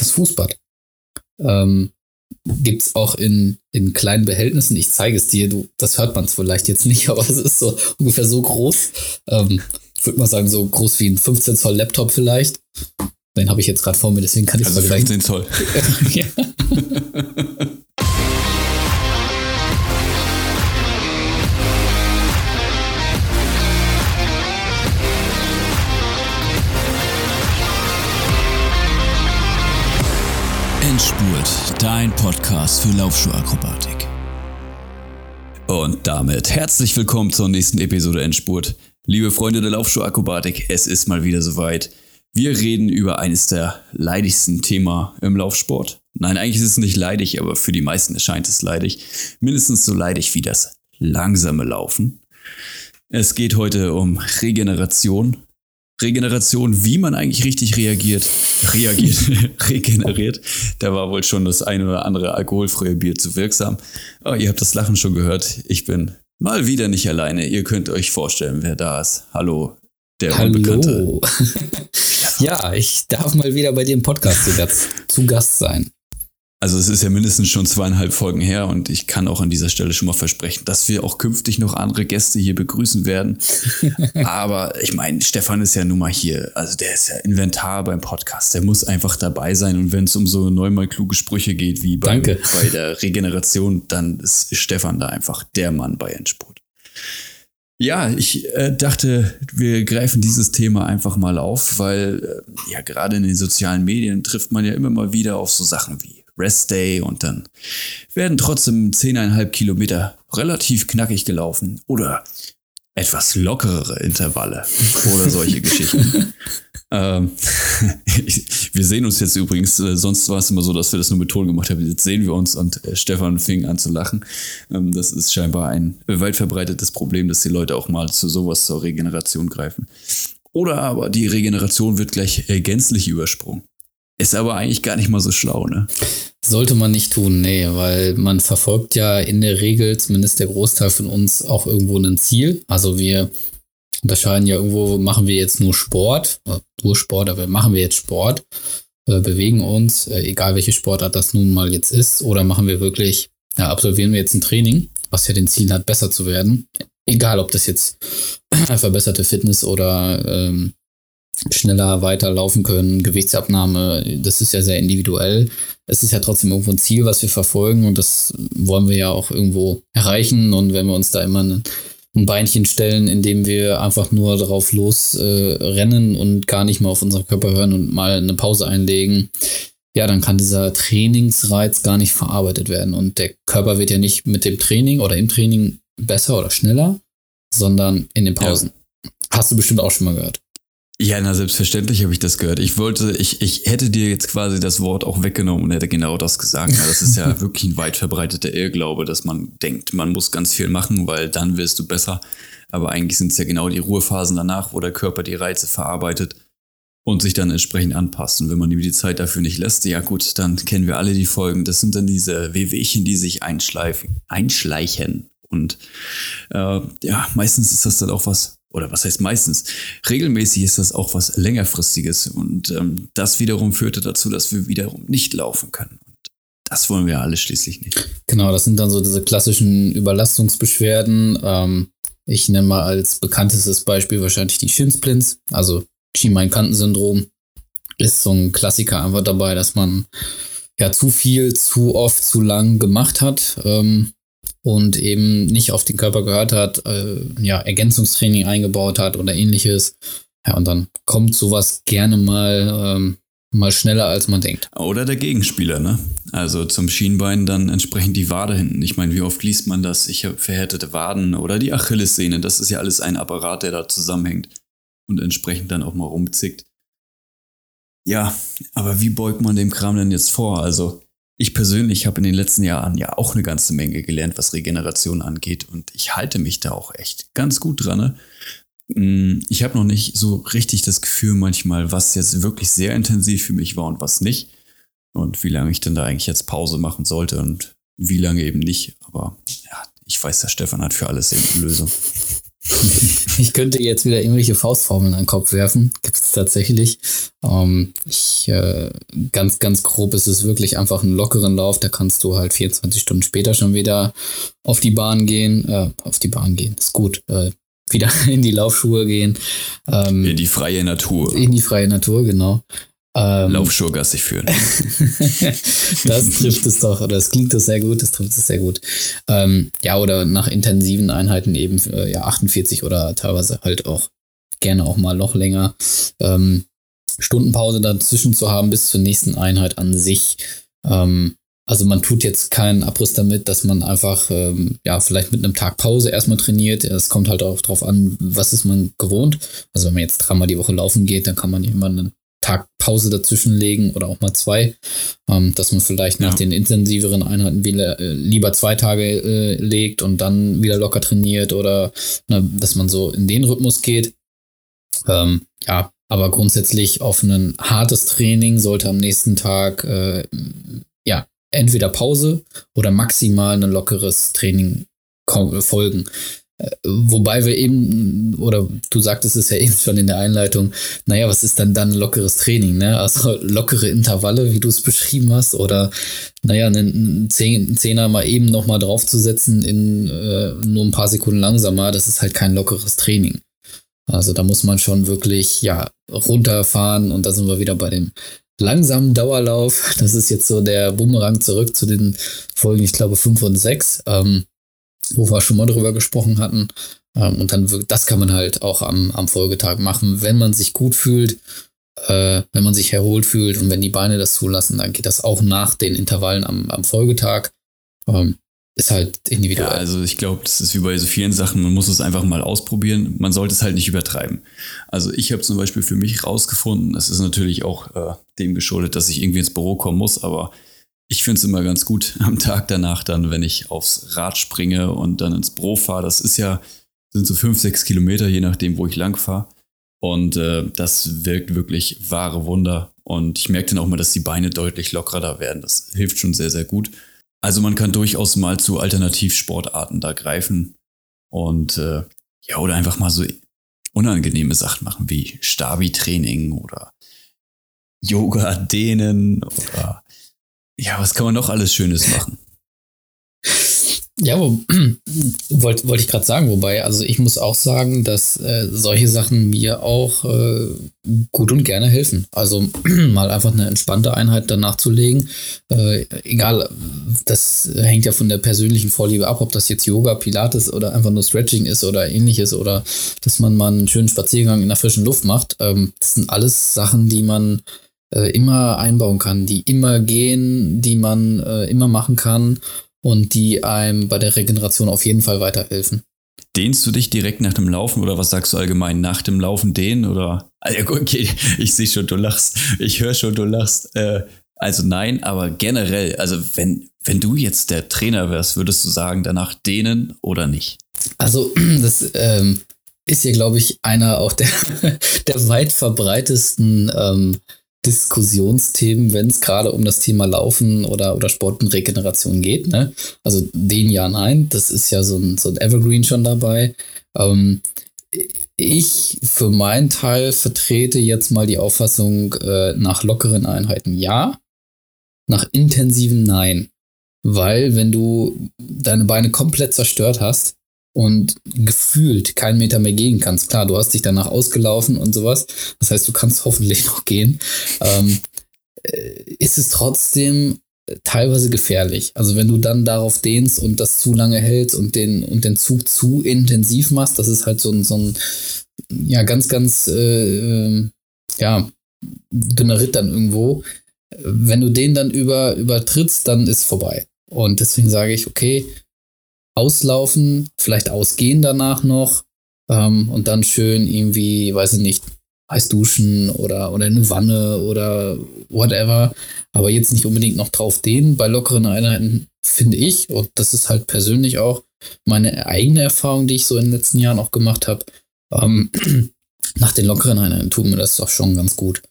das Fußbad. Ähm, gibt es auch in, in kleinen Behältnissen. Ich zeige es dir, du, das hört man vielleicht jetzt nicht, aber es ist so ungefähr so groß. Ähm, ich würde mal sagen, so groß wie ein 15 Zoll Laptop vielleicht. Den habe ich jetzt gerade vor mir, deswegen kann ich also vergleichen. 15 Zoll. ja. dein Podcast für Laufschuhakrobatik. Und damit herzlich willkommen zur nächsten Episode Endspurt. Liebe Freunde der Laufschuhakrobatik, es ist mal wieder soweit. Wir reden über eines der leidigsten Themen im Laufsport. Nein, eigentlich ist es nicht leidig, aber für die meisten erscheint es leidig. Mindestens so leidig wie das langsame Laufen. Es geht heute um Regeneration. Regeneration, wie man eigentlich richtig reagiert, reagiert, regeneriert. Da war wohl schon das ein oder andere alkoholfreie Bier zu wirksam. Oh, ihr habt das Lachen schon gehört. Ich bin mal wieder nicht alleine. Ihr könnt euch vorstellen, wer da ist. Hallo, der Hallo. Unbekannte. ja, ich darf mal wieder bei dir im Podcast zu Gast, zu Gast sein. Also es ist ja mindestens schon zweieinhalb Folgen her und ich kann auch an dieser Stelle schon mal versprechen, dass wir auch künftig noch andere Gäste hier begrüßen werden. Aber ich meine, Stefan ist ja nun mal hier, also der ist ja Inventar beim Podcast, der muss einfach dabei sein und wenn es um so neunmal kluge Sprüche geht wie bei, bei der Regeneration, dann ist Stefan da einfach der Mann bei Endspurt. Ja, ich äh, dachte, wir greifen dieses Thema einfach mal auf, weil äh, ja gerade in den sozialen Medien trifft man ja immer mal wieder auf so Sachen wie Rest Day und dann werden trotzdem 10,5 Kilometer relativ knackig gelaufen oder etwas lockerere Intervalle oder solche Geschichten. Ähm, wir sehen uns jetzt übrigens, äh, sonst war es immer so, dass wir das nur mit Ton gemacht haben. Jetzt sehen wir uns und äh, Stefan fing an zu lachen. Ähm, das ist scheinbar ein weit verbreitetes Problem, dass die Leute auch mal zu sowas zur Regeneration greifen. Oder aber die Regeneration wird gleich äh, gänzlich übersprungen. Ist aber eigentlich gar nicht mal so schlau, ne? Sollte man nicht tun, nee, weil man verfolgt ja in der Regel, zumindest der Großteil von uns, auch irgendwo ein Ziel. Also wir unterscheiden ja irgendwo, machen wir jetzt nur Sport, äh, nur Sport, aber machen wir jetzt Sport, äh, bewegen uns, äh, egal welche Sportart das nun mal jetzt ist, oder machen wir wirklich, ja, absolvieren wir jetzt ein Training, was ja den Ziel hat, besser zu werden. Egal, ob das jetzt verbesserte Fitness oder ähm, schneller weiterlaufen können, Gewichtsabnahme, das ist ja sehr individuell. Es ist ja trotzdem irgendwo ein Ziel, was wir verfolgen und das wollen wir ja auch irgendwo erreichen. Und wenn wir uns da immer ein, ein Beinchen stellen, indem wir einfach nur darauf losrennen äh, und gar nicht mal auf unseren Körper hören und mal eine Pause einlegen, ja, dann kann dieser Trainingsreiz gar nicht verarbeitet werden. Und der Körper wird ja nicht mit dem Training oder im Training besser oder schneller, sondern in den Pausen. Ja. Hast du bestimmt auch schon mal gehört. Ja, na selbstverständlich habe ich das gehört. Ich wollte, ich, ich hätte dir jetzt quasi das Wort auch weggenommen und hätte genau das gesagt. Ja, das ist ja wirklich ein weit verbreiteter Irrglaube, dass man denkt, man muss ganz viel machen, weil dann wirst du besser. Aber eigentlich sind es ja genau die Ruhephasen danach, wo der Körper die Reize verarbeitet und sich dann entsprechend anpasst. Und wenn man ihm die Zeit dafür nicht lässt, ja gut, dann kennen wir alle die Folgen. Das sind dann diese Wehwehchen, die sich einschleifen, einschleichen. Und äh, ja, meistens ist das dann auch was oder was heißt meistens, regelmäßig ist das auch was längerfristiges und ähm, das wiederum führte dazu, dass wir wiederum nicht laufen können. Und das wollen wir alle schließlich nicht. Genau, das sind dann so diese klassischen Überlastungsbeschwerden. Ähm, ich nenne mal als bekanntestes Beispiel wahrscheinlich die Shinsplints, also Schienbeinkantensyndrom ist so ein Klassiker einfach dabei, dass man ja zu viel, zu oft, zu lang gemacht hat. Ähm, und eben nicht auf den Körper gehört hat, äh, ja, Ergänzungstraining eingebaut hat oder ähnliches. Ja, und dann kommt sowas gerne mal, ähm, mal schneller, als man denkt. Oder der Gegenspieler, ne? Also zum Schienbein dann entsprechend die Wade hinten. Ich meine, wie oft liest man das? Ich habe verhärtete Waden oder die Achillessehne. Das ist ja alles ein Apparat, der da zusammenhängt und entsprechend dann auch mal rumzickt. Ja, aber wie beugt man dem Kram denn jetzt vor? Also ich persönlich habe in den letzten Jahren ja auch eine ganze Menge gelernt, was Regeneration angeht. Und ich halte mich da auch echt ganz gut dran. Ne? Mm, ich habe noch nicht so richtig das Gefühl manchmal, was jetzt wirklich sehr intensiv für mich war und was nicht. Und wie lange ich denn da eigentlich jetzt Pause machen sollte und wie lange eben nicht. Aber ja, ich weiß, der Stefan hat für alles eine Lösung. ich könnte jetzt wieder irgendwelche Faustformeln an den Kopf werfen. Gibt es tatsächlich. Ähm, ich, äh, ganz, ganz grob ist es wirklich einfach einen lockeren Lauf. Da kannst du halt 24 Stunden später schon wieder auf die Bahn gehen. Äh, auf die Bahn gehen, ist gut. Äh, wieder in die Laufschuhe gehen. Ähm, in die freie Natur. In die freie Natur, genau. Ähm, Laufschuhe führen. das trifft es doch, oder es klingt das sehr gut, das trifft es sehr gut. Ähm, ja, oder nach intensiven Einheiten eben äh, ja, 48 oder teilweise halt auch gerne auch mal noch länger. Ähm, Stundenpause dazwischen zu haben bis zur nächsten Einheit an sich. Ähm, also man tut jetzt keinen Abriss damit, dass man einfach ähm, ja vielleicht mit einem Tag Pause erstmal trainiert. Es kommt halt auch drauf an, was ist man gewohnt. Also wenn man jetzt dreimal die Woche laufen geht, dann kann man immer einen Tag Pause dazwischen legen oder auch mal zwei, ähm, dass man vielleicht nach ja. den intensiveren Einheiten wieder, äh, lieber zwei Tage äh, legt und dann wieder locker trainiert oder ne, dass man so in den Rhythmus geht. Ähm, ja, aber grundsätzlich auf ein hartes Training sollte am nächsten Tag äh, ja entweder Pause oder maximal ein lockeres Training folgen. Wobei wir eben, oder du sagtest es ja eben schon in der Einleitung, naja, was ist dann dann lockeres Training, ne? Also lockere Intervalle, wie du es beschrieben hast, oder naja, einen Zehner mal eben nochmal draufzusetzen in äh, nur ein paar Sekunden langsamer, das ist halt kein lockeres Training. Also da muss man schon wirklich, ja, runterfahren und da sind wir wieder bei dem langsamen Dauerlauf. Das ist jetzt so der Bumerang zurück zu den Folgen, ich glaube, 5 und 6. Ähm, wo wir schon mal drüber gesprochen hatten. Ähm, und dann, das kann man halt auch am, am Folgetag machen, wenn man sich gut fühlt, äh, wenn man sich erholt fühlt und wenn die Beine das zulassen, dann geht das auch nach den Intervallen am, am Folgetag. Ähm, ist halt individuell. Ja, also ich glaube, das ist wie bei so vielen Sachen, man muss es einfach mal ausprobieren. Man sollte es halt nicht übertreiben. Also ich habe zum Beispiel für mich rausgefunden, das ist natürlich auch äh, dem geschuldet, dass ich irgendwie ins Büro kommen muss, aber ich finde es immer ganz gut am Tag danach dann, wenn ich aufs Rad springe und dann ins Büro fahre. Das ist ja, sind so fünf, sechs Kilometer, je nachdem, wo ich lang fahre. Und äh, das wirkt wirklich wahre Wunder. Und ich merke dann auch mal, dass die Beine deutlich lockerer da werden. Das hilft schon sehr, sehr gut. Also man kann durchaus mal zu Alternativsportarten da greifen. Und äh, ja, oder einfach mal so unangenehme Sachen machen, wie Stabi-Training oder Yoga dehnen oder ja, was kann man noch alles Schönes machen? Ja, wollte wollt ich gerade sagen, wobei, also ich muss auch sagen, dass äh, solche Sachen mir auch äh, gut und gerne helfen. Also mal einfach eine entspannte Einheit danach zu legen. Äh, egal, das hängt ja von der persönlichen Vorliebe ab, ob das jetzt Yoga, Pilates oder einfach nur Stretching ist oder ähnliches oder dass man mal einen schönen Spaziergang in der frischen Luft macht. Ähm, das sind alles Sachen, die man äh, immer einbauen kann, die immer gehen, die man äh, immer machen kann und die einem bei der Regeneration auf jeden Fall weiterhelfen. Dehnst du dich direkt nach dem Laufen oder was sagst du allgemein nach dem Laufen dehnen oder? Also, okay, ich sehe schon, du lachst. Ich höre schon, du lachst. Äh, also nein, aber generell, also wenn, wenn du jetzt der Trainer wärst, würdest du sagen, danach dehnen oder nicht? Also das ähm, ist ja, glaube ich, einer auch der, der weit verbreitesten ähm, Diskussionsthemen, wenn es gerade um das Thema Laufen oder, oder Sport und Regeneration geht. Ne? Also den ja, nein, das ist ja so ein, so ein Evergreen schon dabei. Ähm, ich für meinen Teil vertrete jetzt mal die Auffassung äh, nach lockeren Einheiten ja, nach intensiven nein. Weil wenn du deine Beine komplett zerstört hast, und gefühlt keinen Meter mehr gehen kannst. Klar, du hast dich danach ausgelaufen und sowas. Das heißt, du kannst hoffentlich noch gehen. Ähm, äh, ist es trotzdem teilweise gefährlich. Also wenn du dann darauf dehnst und das zu lange hältst und den, und den Zug zu intensiv machst, das ist halt so ein, so ein ja, ganz, ganz, äh, ähm, ja, dünner Ritt dann irgendwo. Wenn du den dann über, übertrittst, dann ist vorbei. Und deswegen sage ich, okay, auslaufen, vielleicht ausgehen danach noch ähm, und dann schön irgendwie, weiß ich nicht, heiß duschen oder, oder eine Wanne oder whatever. Aber jetzt nicht unbedingt noch drauf dehnen. Bei lockeren Einheiten finde ich, und das ist halt persönlich auch meine eigene Erfahrung, die ich so in den letzten Jahren auch gemacht habe, ähm, nach den lockeren Einheiten tut mir das doch schon ganz gut.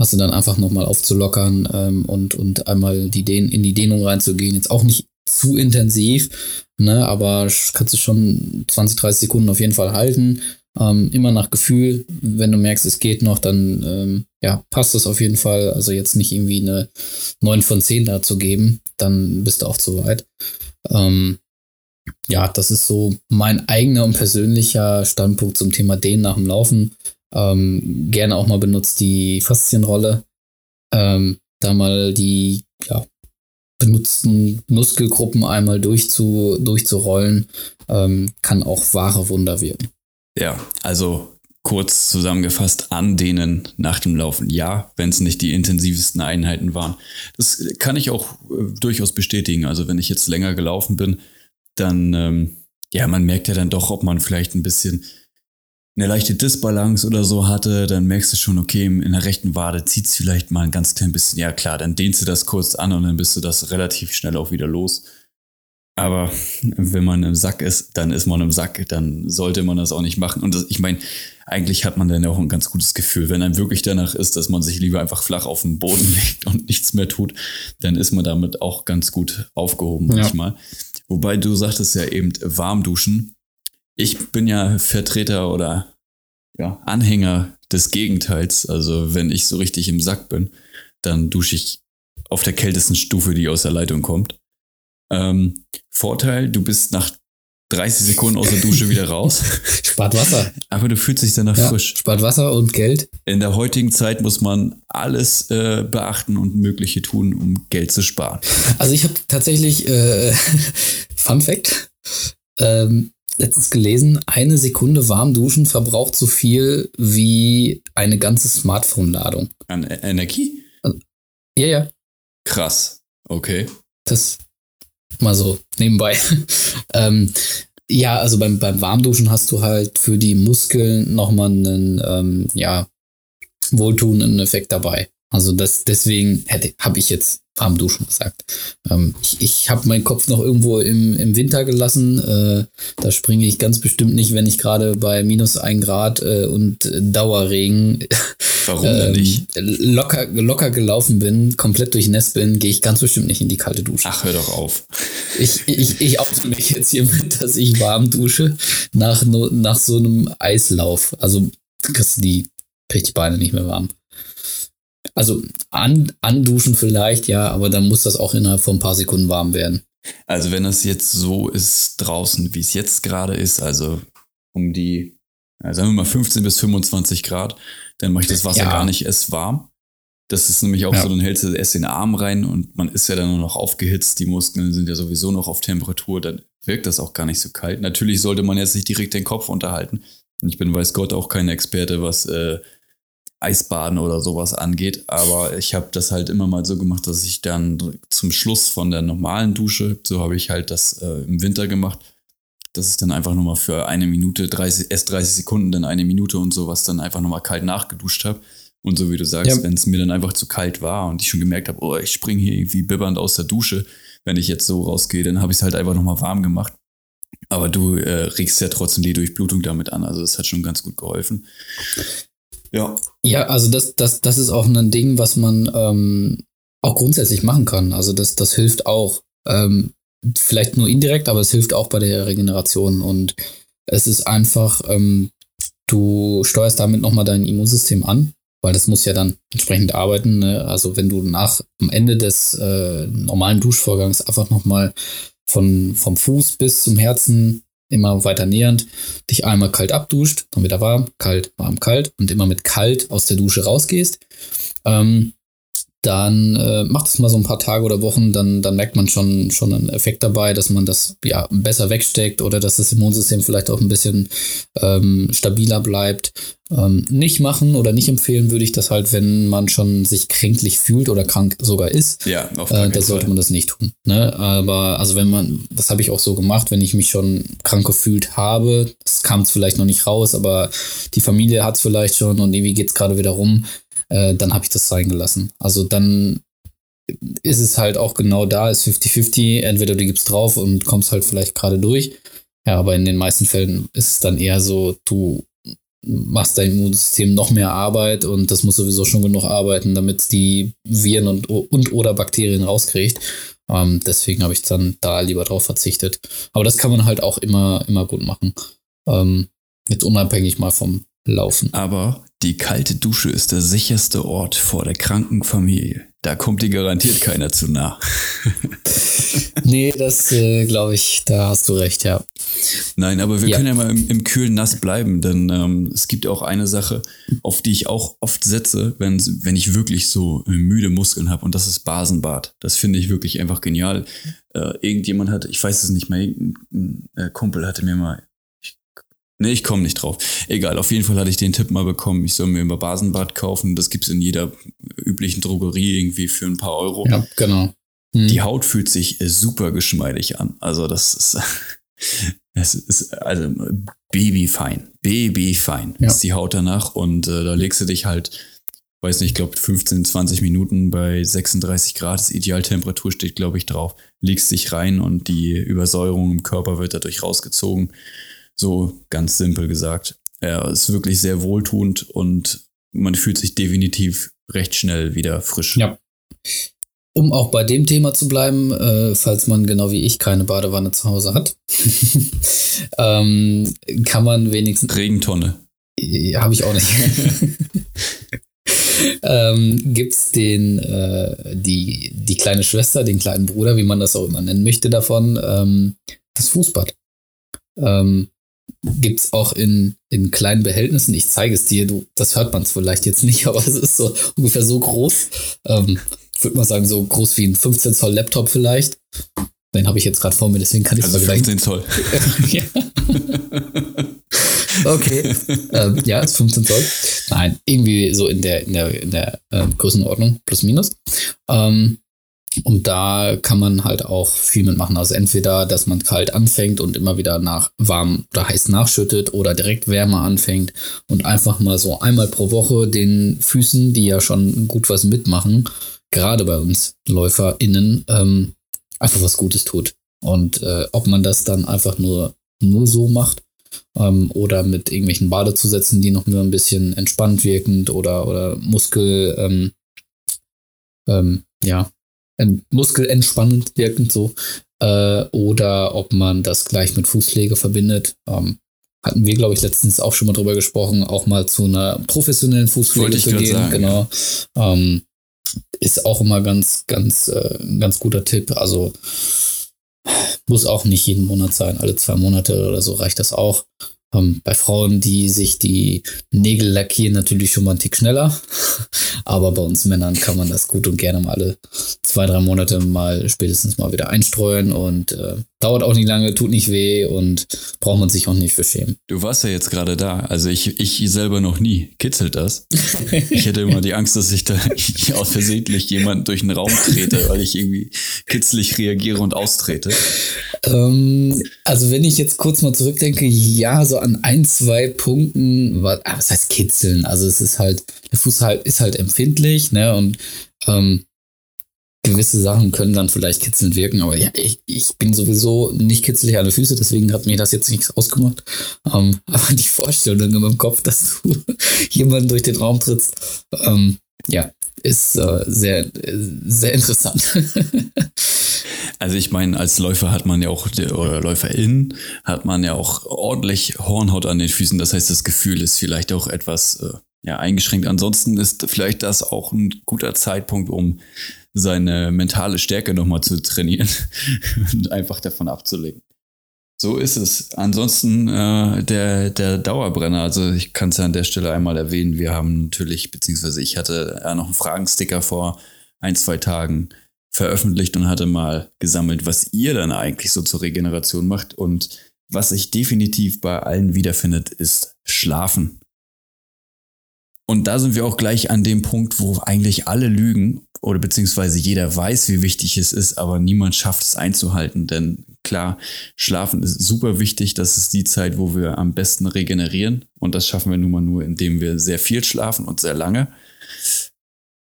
Hast du dann einfach nochmal aufzulockern ähm, und, und einmal die Dehn in die Dehnung reinzugehen. Jetzt auch nicht zu intensiv, ne, aber kannst du schon 20, 30 Sekunden auf jeden Fall halten. Ähm, immer nach Gefühl. Wenn du merkst, es geht noch, dann ähm, ja, passt das auf jeden Fall. Also jetzt nicht irgendwie eine 9 von 10 da zu geben, dann bist du auch zu weit. Ähm, ja, das ist so mein eigener und persönlicher Standpunkt zum Thema Dehnen nach dem Laufen. Ähm, gerne auch mal benutzt die Faszienrolle. Ähm, da mal die ja, benutzten Muskelgruppen einmal durchzu, durchzurollen, ähm, kann auch wahre Wunder wirken. Ja, also kurz zusammengefasst, andehnen nach dem Laufen. Ja, wenn es nicht die intensivsten Einheiten waren. Das kann ich auch äh, durchaus bestätigen. Also wenn ich jetzt länger gelaufen bin, dann, ähm, ja, man merkt ja dann doch, ob man vielleicht ein bisschen eine leichte Disbalance oder so hatte, dann merkst du schon, okay, in der rechten Wade zieht es vielleicht mal ein ganz klein bisschen. Ja, klar, dann dehnst du das kurz an und dann bist du das relativ schnell auch wieder los. Aber wenn man im Sack ist, dann ist man im Sack, dann sollte man das auch nicht machen. Und das, ich meine, eigentlich hat man dann auch ein ganz gutes Gefühl. Wenn einem wirklich danach ist, dass man sich lieber einfach flach auf den Boden legt und nichts mehr tut, dann ist man damit auch ganz gut aufgehoben manchmal. Ja. Wobei du sagtest ja eben warm duschen. Ich bin ja Vertreter oder ja, Anhänger des Gegenteils. Also wenn ich so richtig im Sack bin, dann dusche ich auf der kältesten Stufe, die aus der Leitung kommt. Ähm, Vorteil, du bist nach 30 Sekunden aus der Dusche wieder raus. Spart Wasser. Aber du fühlst dich danach ja, frisch. Spart Wasser und Geld. In der heutigen Zeit muss man alles äh, beachten und Mögliche tun, um Geld zu sparen. Also ich habe tatsächlich, äh, Fun Fact, ähm, letztens gelesen, eine Sekunde warm duschen verbraucht so viel wie eine ganze Smartphone-Ladung. An e Energie? Ja, ja. Krass. Okay. Das mal so nebenbei. ähm, ja, also beim, beim Warmduschen hast du halt für die Muskeln nochmal einen, ähm, ja, wohltuenden Effekt dabei. Also das, deswegen habe ich jetzt warm duschen gesagt. Ähm, ich ich habe meinen Kopf noch irgendwo im, im Winter gelassen. Äh, da springe ich ganz bestimmt nicht, wenn ich gerade bei minus ein Grad äh, und Dauerregen Warum denn ähm, nicht? locker, locker gelaufen bin, komplett durchnässt bin, gehe ich ganz bestimmt nicht in die kalte Dusche. Ach, hör doch auf. Ich, ich, ich oute mich jetzt hier mit, dass ich warm dusche nach, nach so einem Eislauf. Also kriegst du die Pechbeine nicht mehr warm. Also an, anduschen vielleicht, ja, aber dann muss das auch innerhalb von ein paar Sekunden warm werden. Also wenn das jetzt so ist draußen, wie es jetzt gerade ist, also um die, sagen wir mal 15 bis 25 Grad, dann mache ich das Wasser ja. gar nicht erst warm. Das ist nämlich auch ja. so, dann hältst du erst den Arm rein und man ist ja dann nur noch aufgehitzt, die Muskeln sind ja sowieso noch auf Temperatur, dann wirkt das auch gar nicht so kalt. Natürlich sollte man jetzt nicht direkt den Kopf unterhalten. Und ich bin, weiß Gott, auch kein Experte, was äh, Eisbaden oder sowas angeht. Aber ich habe das halt immer mal so gemacht, dass ich dann zum Schluss von der normalen Dusche, so habe ich halt das äh, im Winter gemacht, dass ich dann einfach nochmal für eine Minute, 30, erst 30 Sekunden, dann eine Minute und sowas dann einfach nochmal kalt nachgeduscht habe. Und so wie du sagst, ja. wenn es mir dann einfach zu kalt war und ich schon gemerkt habe, oh, ich springe hier irgendwie bibbernd aus der Dusche, wenn ich jetzt so rausgehe, dann habe ich es halt einfach nochmal warm gemacht. Aber du äh, regst ja trotzdem die Durchblutung damit an. Also das hat schon ganz gut geholfen. Ja. Ja, also das, das, das ist auch ein Ding, was man ähm, auch grundsätzlich machen kann. Also das, das hilft auch. Ähm, vielleicht nur indirekt, aber es hilft auch bei der Regeneration. Und es ist einfach, ähm, du steuerst damit nochmal dein Immunsystem an, weil das muss ja dann entsprechend arbeiten. Ne? Also wenn du nach am Ende des äh, normalen Duschvorgangs einfach nochmal von, vom Fuß bis zum Herzen immer weiter nähernd, dich einmal kalt abduscht, dann wieder warm, kalt, warm, kalt und immer mit kalt aus der Dusche rausgehst, ähm, dann äh, macht es mal so ein paar Tage oder Wochen, dann, dann merkt man schon, schon einen Effekt dabei, dass man das ja besser wegsteckt oder dass das Immunsystem vielleicht auch ein bisschen ähm, stabiler bleibt. Ähm, nicht machen oder nicht empfehlen würde ich das halt, wenn man schon sich kränklich fühlt oder krank sogar ist. Ja, auf äh, da sollte man das nicht tun. Ne? Aber also wenn man, das habe ich auch so gemacht, wenn ich mich schon krank gefühlt habe, das kam es vielleicht noch nicht raus, aber die Familie hat es vielleicht schon und irgendwie geht es gerade wieder rum, äh, dann habe ich das sein gelassen. Also dann ist es halt auch genau da, ist 50-50, entweder du gibst drauf und kommst halt vielleicht gerade durch. Ja, aber in den meisten Fällen ist es dann eher so, du machst dein Immunsystem noch mehr Arbeit und das muss sowieso schon genug arbeiten, damit es die Viren und, und oder Bakterien rauskriegt. Ähm, deswegen habe ich dann da lieber drauf verzichtet. Aber das kann man halt auch immer, immer gut machen. Ähm, jetzt unabhängig mal vom Laufen. Aber die kalte Dusche ist der sicherste Ort vor der kranken Familie. Da kommt dir garantiert keiner zu nah. nee, das äh, glaube ich, da hast du recht, ja. Nein, aber wir ja. können ja mal im, im kühlen Nass bleiben, denn ähm, es gibt auch eine Sache, auf die ich auch oft setze, wenn, wenn ich wirklich so müde Muskeln habe, und das ist Basenbad. Das finde ich wirklich einfach genial. Äh, irgendjemand hat, ich weiß es nicht mehr, irgendein äh, Kumpel hatte mir mal Nee, ich komme nicht drauf. Egal, auf jeden Fall hatte ich den Tipp mal bekommen, ich soll mir immer Basenbad kaufen. Das gibt es in jeder üblichen Drogerie irgendwie für ein paar Euro. Ja, genau. Hm. Die Haut fühlt sich super geschmeidig an. Also das ist, es ist also babyfein. Babyfein ja. ist die Haut danach und äh, da legst du dich halt, weiß nicht, ich glaube 15, 20 Minuten bei 36 Grad, das Idealtemperatur steht, glaube ich, drauf, legst dich rein und die Übersäuerung im Körper wird dadurch rausgezogen. So ganz simpel gesagt. Er ist wirklich sehr wohltuend und man fühlt sich definitiv recht schnell wieder frisch. Ja. Um auch bei dem Thema zu bleiben, äh, falls man genau wie ich keine Badewanne zu Hause hat, ähm, kann man wenigstens. Regentonne. Ja, habe ich auch nicht. ähm, Gibt es den, äh, die, die kleine Schwester, den kleinen Bruder, wie man das auch immer nennen möchte, davon, ähm, das Fußbad. Ähm, gibt es auch in, in kleinen Behältnissen. Ich zeige es dir, du, das hört man vielleicht jetzt nicht, aber es ist so ungefähr so groß. Ähm, ich würde mal sagen, so groß wie ein 15 Zoll Laptop vielleicht. Den habe ich jetzt gerade vor mir, deswegen kann ich es also vergleichen. 15 Zoll. okay. ähm, ja, ist 15 Zoll. Nein, irgendwie so in der, in der, in der äh, Größenordnung, plus minus. Ähm, und da kann man halt auch viel mitmachen. Also entweder, dass man kalt anfängt und immer wieder nach warm oder heiß nachschüttet oder direkt wärmer anfängt und einfach mal so einmal pro Woche den Füßen, die ja schon gut was mitmachen, gerade bei uns LäuferInnen, ähm, einfach was Gutes tut. Und äh, ob man das dann einfach nur, nur so macht ähm, oder mit irgendwelchen Badezusätzen, die noch nur ein bisschen entspannt wirkend oder, oder Muskel, ähm, ähm, ja, muskelentspannend wirkend so. Äh, oder ob man das gleich mit Fußpflege verbindet. Ähm, hatten wir, glaube ich, letztens auch schon mal drüber gesprochen, auch mal zu einer professionellen Fußpflege zu gehen. Sagen, genau. Ja. Ähm, ist auch immer ganz, ganz, äh, ganz guter Tipp. Also muss auch nicht jeden Monat sein, alle zwei Monate oder so reicht das auch. Ähm, bei Frauen, die sich die Nägel lackieren, natürlich schon mal einen Tick schneller. Aber bei uns Männern kann man das gut und gerne mal alle zwei, drei Monate mal spätestens mal wieder einstreuen und äh, dauert auch nicht lange, tut nicht weh und braucht man sich auch nicht für schämen. Du warst ja jetzt gerade da. Also ich, ich selber noch nie. Kitzelt das? ich hätte immer die Angst, dass ich da aus versehentlich jemanden durch den Raum trete, weil ich irgendwie kitzlig reagiere und austrete. Ähm, also wenn ich jetzt kurz mal zurückdenke, ja, so an ein, zwei Punkten, was, ah, was heißt kitzeln? Also es ist halt, der Fuß halt, ist halt empfindlich, ne? Und ähm, gewisse Sachen können dann vielleicht kitzelnd wirken, aber ja, ich, ich bin sowieso nicht kitzelig an den Füßen, deswegen hat mir das jetzt nichts ausgemacht. Ähm, aber die Vorstellung in meinem Kopf, dass du jemanden durch den Raum trittst, ähm, ja, ist äh, sehr, sehr interessant. also ich meine, als Läufer hat man ja auch, oder Läuferin, hat man ja auch ordentlich Hornhaut an den Füßen. Das heißt, das Gefühl ist vielleicht auch etwas äh, ja, eingeschränkt. Ansonsten ist vielleicht das auch ein guter Zeitpunkt, um seine mentale Stärke nochmal zu trainieren und einfach davon abzulegen. So ist es. Ansonsten äh, der, der Dauerbrenner, also ich kann es ja an der Stelle einmal erwähnen, wir haben natürlich, beziehungsweise ich hatte ja noch einen Fragensticker vor ein, zwei Tagen veröffentlicht und hatte mal gesammelt, was ihr dann eigentlich so zur Regeneration macht. Und was sich definitiv bei allen wiederfindet, ist Schlafen. Und da sind wir auch gleich an dem Punkt, wo eigentlich alle lügen oder beziehungsweise jeder weiß, wie wichtig es ist, aber niemand schafft es einzuhalten. Denn klar, Schlafen ist super wichtig. Das ist die Zeit, wo wir am besten regenerieren. Und das schaffen wir nun mal nur, indem wir sehr viel schlafen und sehr lange.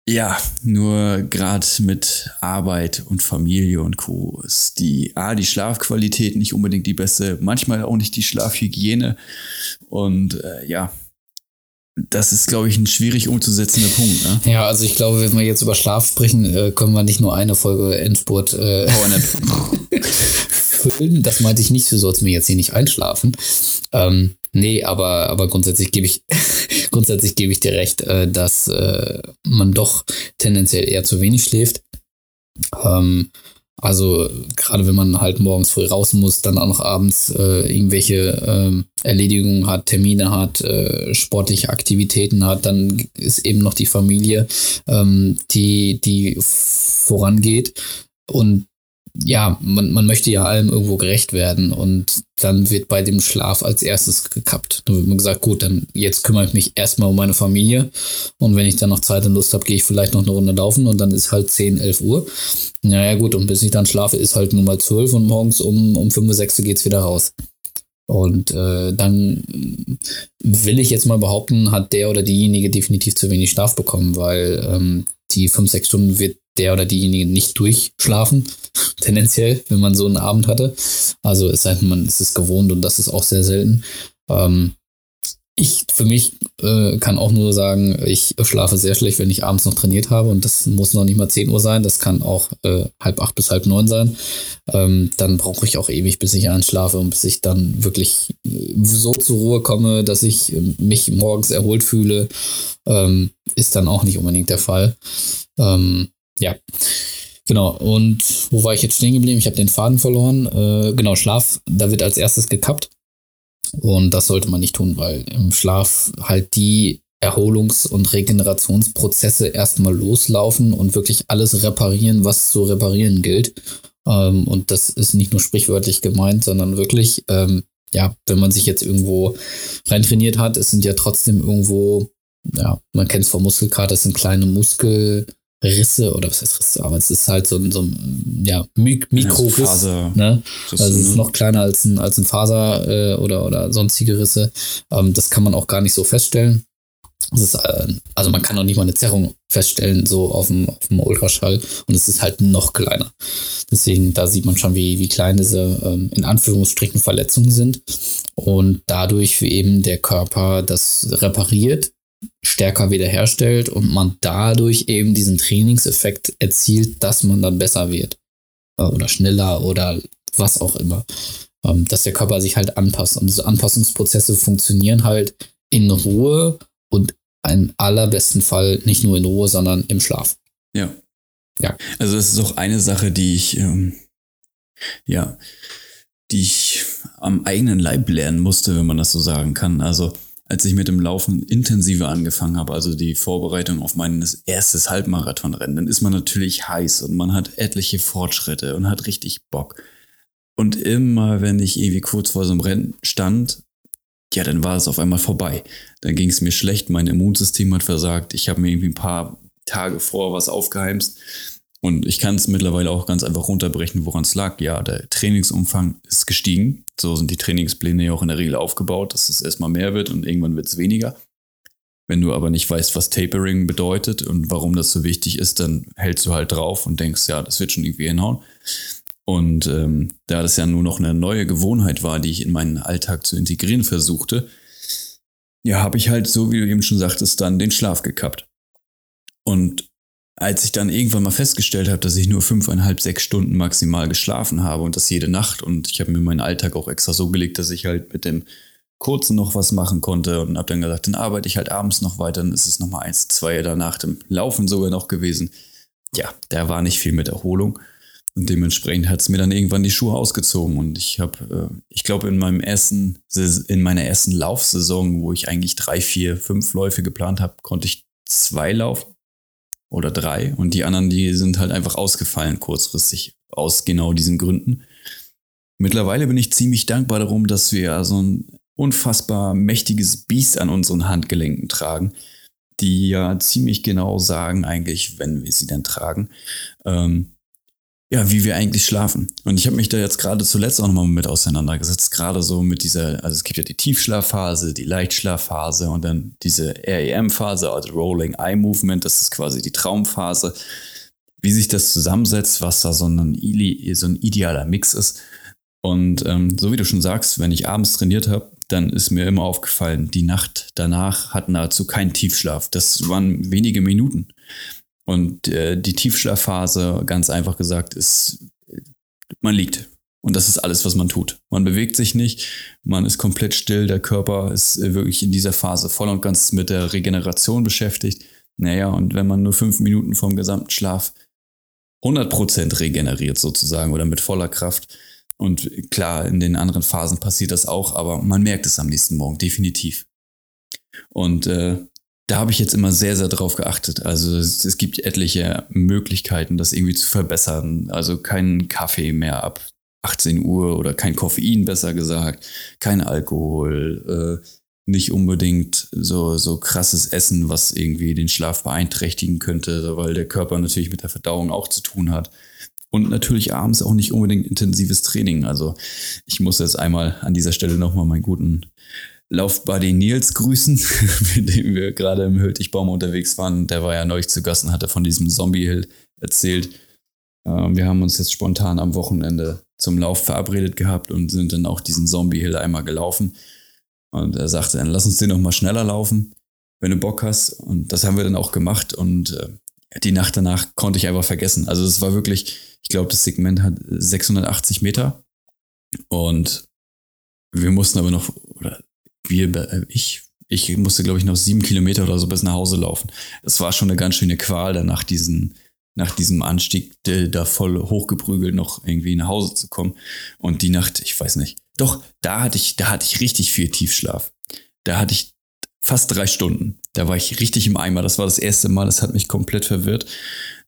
Ja, nur gerade mit Arbeit und Familie und Co. ist die, A, die Schlafqualität nicht unbedingt die beste, manchmal auch nicht die Schlafhygiene. Und äh, ja, das ist, glaube ich, ein schwierig umzusetzender Punkt. Ne? Ja, also ich glaube, wenn wir jetzt über Schlaf sprechen, äh, können wir nicht nur eine Folge Endspurt äh, füllen. Das meinte ich nicht, du sollst mir jetzt hier nicht einschlafen. Ähm, nee, aber, aber grundsätzlich gebe ich, grundsätzlich gebe ich dir recht, äh, dass äh, man doch tendenziell eher zu wenig schläft. Ähm, also gerade wenn man halt morgens früh raus muss, dann auch noch abends äh, irgendwelche äh, Erledigungen hat, Termine hat, äh, sportliche Aktivitäten hat, dann ist eben noch die Familie, ähm, die, die vorangeht. Und ja, man, man möchte ja allem irgendwo gerecht werden und dann wird bei dem Schlaf als erstes gekappt. Dann wird man gesagt, gut, dann jetzt kümmere ich mich erstmal um meine Familie und wenn ich dann noch Zeit und Lust habe, gehe ich vielleicht noch eine Runde laufen und dann ist halt 10, 11 Uhr. Naja gut, und bis ich dann schlafe, ist halt nur mal 12 und morgens um, um 5, 6 Uhr geht es wieder raus. Und äh, dann will ich jetzt mal behaupten, hat der oder diejenige definitiv zu wenig Schlaf bekommen, weil ähm, die 5, 6 Stunden wird der oder diejenige nicht durchschlafen, tendenziell, wenn man so einen Abend hatte. Also es sei denn, man ist es gewohnt und das ist auch sehr selten. Ähm, ich für mich äh, kann auch nur sagen, ich schlafe sehr schlecht, wenn ich abends noch trainiert habe und das muss noch nicht mal 10 Uhr sein, das kann auch äh, halb acht bis halb neun sein. Ähm, dann brauche ich auch ewig, bis ich einschlafe und bis ich dann wirklich äh, so zur Ruhe komme, dass ich äh, mich morgens erholt fühle, ähm, ist dann auch nicht unbedingt der Fall. Ähm, ja. Genau, und wo war ich jetzt stehen geblieben? Ich habe den Faden verloren. Äh, genau, Schlaf, da wird als erstes gekappt. Und das sollte man nicht tun, weil im Schlaf halt die Erholungs- und Regenerationsprozesse erstmal loslaufen und wirklich alles reparieren, was zu reparieren gilt. Ähm, und das ist nicht nur sprichwörtlich gemeint, sondern wirklich, ähm, ja, wenn man sich jetzt irgendwo reintrainiert hat, es sind ja trotzdem irgendwo, ja, man kennt es vom Muskelkater, es sind kleine Muskel, Risse oder was heißt Risse, aber es ist halt so ein, so ein ja, Mik Mikroriss. Ja, ne? Also es ist noch kleiner als ein, als ein Faser äh, oder, oder sonstige Risse. Ähm, das kann man auch gar nicht so feststellen. Ist, äh, also man kann auch nicht mal eine Zerrung feststellen, so auf dem, auf dem Ultraschall. Und es ist halt noch kleiner. Deswegen, da sieht man schon, wie, wie klein diese ähm, in Anführungsstrichen Verletzungen sind. Und dadurch, wie eben der Körper das repariert, stärker wiederherstellt und man dadurch eben diesen Trainingseffekt erzielt, dass man dann besser wird. Äh, oder schneller oder was auch immer. Ähm, dass der Körper sich halt anpasst. Und diese Anpassungsprozesse funktionieren halt in Ruhe und im allerbesten Fall nicht nur in Ruhe, sondern im Schlaf. Ja. Ja. Also das ist auch eine Sache, die ich, ähm, ja, die ich am eigenen Leib lernen musste, wenn man das so sagen kann. Also als ich mit dem Laufen intensiver angefangen habe, also die Vorbereitung auf mein erstes Halbmarathonrennen, dann ist man natürlich heiß und man hat etliche Fortschritte und hat richtig Bock. Und immer, wenn ich irgendwie kurz vor so einem Rennen stand, ja, dann war es auf einmal vorbei. Dann ging es mir schlecht, mein Immunsystem hat versagt, ich habe mir irgendwie ein paar Tage vor was aufgeheimst und ich kann es mittlerweile auch ganz einfach runterbrechen, woran es lag. Ja, der Trainingsumfang ist gestiegen. So sind die Trainingspläne ja auch in der Regel aufgebaut, dass es erstmal mehr wird und irgendwann wird es weniger. Wenn du aber nicht weißt, was Tapering bedeutet und warum das so wichtig ist, dann hältst du halt drauf und denkst, ja, das wird schon irgendwie hinhauen. Und ähm, da das ja nur noch eine neue Gewohnheit war, die ich in meinen Alltag zu integrieren versuchte, ja, habe ich halt, so wie du eben schon sagtest, dann den Schlaf gekappt. Und als ich dann irgendwann mal festgestellt habe, dass ich nur fünfeinhalb, sechs Stunden maximal geschlafen habe und das jede Nacht und ich habe mir meinen Alltag auch extra so gelegt, dass ich halt mit dem kurzen noch was machen konnte und habe dann gesagt, dann arbeite ich halt abends noch weiter, dann ist es nochmal eins, zwei danach dem Laufen sogar noch gewesen. Ja, da war nicht viel mit Erholung und dementsprechend hat es mir dann irgendwann die Schuhe ausgezogen und ich habe, äh, ich glaube in meinem ersten, in meiner ersten Laufsaison, wo ich eigentlich drei, vier, fünf Läufe geplant habe, konnte ich zwei laufen oder drei. Und die anderen, die sind halt einfach ausgefallen kurzfristig aus genau diesen Gründen. Mittlerweile bin ich ziemlich dankbar darum, dass wir so ein unfassbar mächtiges Biest an unseren Handgelenken tragen, die ja ziemlich genau sagen eigentlich, wenn wir sie denn tragen, ähm, ja, wie wir eigentlich schlafen. Und ich habe mich da jetzt gerade zuletzt auch nochmal mit auseinandergesetzt, gerade so mit dieser, also es gibt ja die Tiefschlafphase, die Leichtschlafphase und dann diese REM-Phase, also Rolling Eye Movement, das ist quasi die Traumphase. Wie sich das zusammensetzt, was da so ein, so ein idealer Mix ist. Und ähm, so wie du schon sagst, wenn ich abends trainiert habe, dann ist mir immer aufgefallen, die Nacht danach hat nahezu keinen Tiefschlaf. Das waren wenige Minuten. Und äh, die Tiefschlafphase, ganz einfach gesagt, ist, man liegt. Und das ist alles, was man tut. Man bewegt sich nicht, man ist komplett still, der Körper ist äh, wirklich in dieser Phase voll und ganz mit der Regeneration beschäftigt. Naja, und wenn man nur fünf Minuten vom gesamten Schlaf 100% regeneriert sozusagen oder mit voller Kraft, und klar, in den anderen Phasen passiert das auch, aber man merkt es am nächsten Morgen, definitiv. Und äh, da habe ich jetzt immer sehr, sehr drauf geachtet. Also es, es, gibt etliche Möglichkeiten, das irgendwie zu verbessern. Also keinen Kaffee mehr ab 18 Uhr oder kein Koffein, besser gesagt, kein Alkohol, äh, nicht unbedingt so, so krasses Essen, was irgendwie den Schlaf beeinträchtigen könnte, weil der Körper natürlich mit der Verdauung auch zu tun hat. Und natürlich abends auch nicht unbedingt intensives Training. Also ich muss jetzt einmal an dieser Stelle nochmal meinen guten Laufbuddy Nils grüßen, mit dem wir gerade im Hültigbaum unterwegs waren. Der war ja neulich zu Gast und hatte von diesem Zombie-Hill erzählt. Ähm, wir haben uns jetzt spontan am Wochenende zum Lauf verabredet gehabt und sind dann auch diesen Zombie-Hill einmal gelaufen. Und er sagte dann, lass uns den noch mal schneller laufen, wenn du Bock hast. Und das haben wir dann auch gemacht. Und äh, die Nacht danach konnte ich einfach vergessen. Also es war wirklich, ich glaube, das Segment hat 680 Meter und wir mussten aber noch, oder wir, äh, ich, ich musste, glaube ich, noch sieben Kilometer oder so bis nach Hause laufen. Es war schon eine ganz schöne Qual, danach diesen, nach diesem Anstieg da voll hochgeprügelt noch irgendwie nach Hause zu kommen. Und die Nacht, ich weiß nicht. Doch, da hatte ich, da hatte ich richtig viel Tiefschlaf. Da hatte ich fast drei Stunden. Da war ich richtig im Eimer. Das war das erste Mal, das hat mich komplett verwirrt.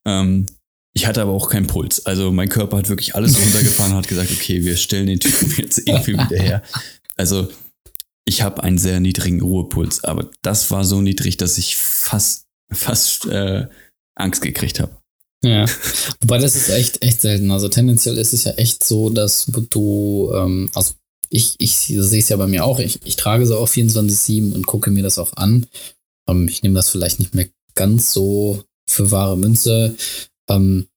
Ähm, ich hatte aber auch keinen Puls. Also mein Körper hat wirklich alles runtergefahren und hat gesagt, okay, wir stellen den Typen jetzt irgendwie wieder her. Also ich habe einen sehr niedrigen Ruhepuls, aber das war so niedrig, dass ich fast, fast äh, Angst gekriegt habe. Ja, wobei das ist echt, echt selten. Also tendenziell ist es ja echt so, dass du, ähm, also ich, ich sehe es ja bei mir auch, ich, ich trage so auf 24-7 und gucke mir das auch an. Ähm, ich nehme das vielleicht nicht mehr ganz so für wahre Münze, ähm,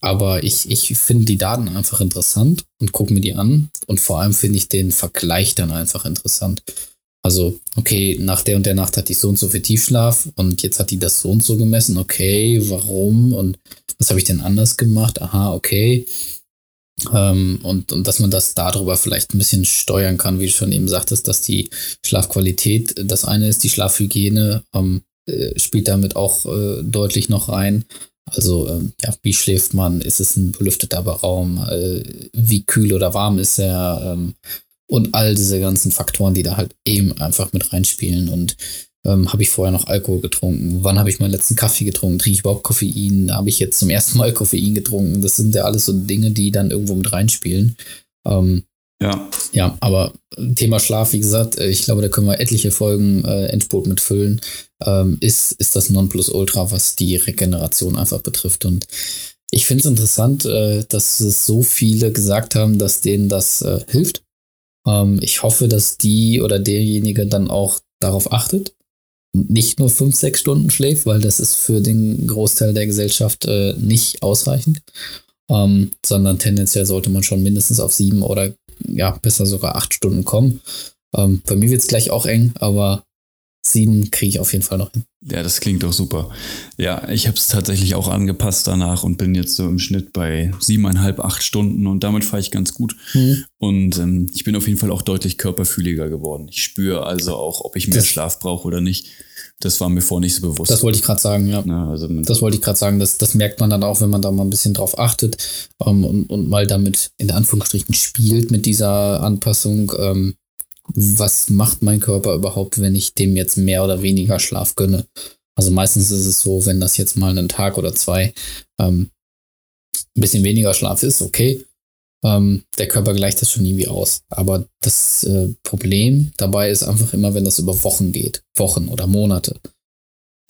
aber ich, ich finde die Daten einfach interessant und gucke mir die an. Und vor allem finde ich den Vergleich dann einfach interessant. Also, okay, nach der und der Nacht hatte ich so und so viel Tiefschlaf und jetzt hat die das so und so gemessen. Okay, warum? Und was habe ich denn anders gemacht? Aha, okay. Ähm, und, und dass man das darüber vielleicht ein bisschen steuern kann, wie du schon eben sagtest, dass die Schlafqualität das eine ist, die Schlafhygiene ähm, äh, spielt damit auch äh, deutlich noch rein. Also, ähm, ja, wie schläft man? Ist es ein belüfteter Raum? Äh, wie kühl oder warm ist er? Ähm, und all diese ganzen Faktoren, die da halt eben einfach mit reinspielen. Und ähm, habe ich vorher noch Alkohol getrunken? Wann habe ich meinen letzten Kaffee getrunken? Trinke ich überhaupt Koffein? Habe ich jetzt zum ersten Mal Koffein getrunken? Das sind ja alles so Dinge, die dann irgendwo mit reinspielen. Ähm, ja. Ja, aber Thema Schlaf, wie gesagt, äh, ich glaube, da können wir etliche Folgen äh, Endspurt mitfüllen. Ähm, ist, ist das Nonplusultra, was die Regeneration einfach betrifft. Und ich finde es interessant, äh, dass es so viele gesagt haben, dass denen das äh, hilft. Ähm, ich hoffe, dass die oder derjenige dann auch darauf achtet nicht nur fünf, sechs Stunden schläft, weil das ist für den Großteil der Gesellschaft äh, nicht ausreichend, ähm, sondern tendenziell sollte man schon mindestens auf sieben oder ja, besser sogar acht Stunden kommen. Ähm, bei mir wird es gleich auch eng, aber sieben kriege ich auf jeden Fall noch hin. Ja, das klingt doch super. Ja, ich habe es tatsächlich auch angepasst danach und bin jetzt so im Schnitt bei siebeneinhalb, acht Stunden und damit fahre ich ganz gut. Mhm. Und ähm, ich bin auf jeden Fall auch deutlich körperfühliger geworden. Ich spüre also auch, ob ich mehr das, Schlaf brauche oder nicht. Das war mir vorher nicht so bewusst. Das wollte ich gerade sagen, ja. ja also das wollte ich gerade sagen. Das, das merkt man dann auch, wenn man da mal ein bisschen drauf achtet ähm, und, und mal damit in Anführungsstrichen spielt mit dieser Anpassung. Ähm, was macht mein Körper überhaupt, wenn ich dem jetzt mehr oder weniger Schlaf gönne? Also meistens ist es so, wenn das jetzt mal einen Tag oder zwei ähm, ein bisschen weniger Schlaf ist, okay. Ähm, der Körper gleicht das schon irgendwie aus. Aber das äh, Problem dabei ist einfach immer, wenn das über Wochen geht. Wochen oder Monate.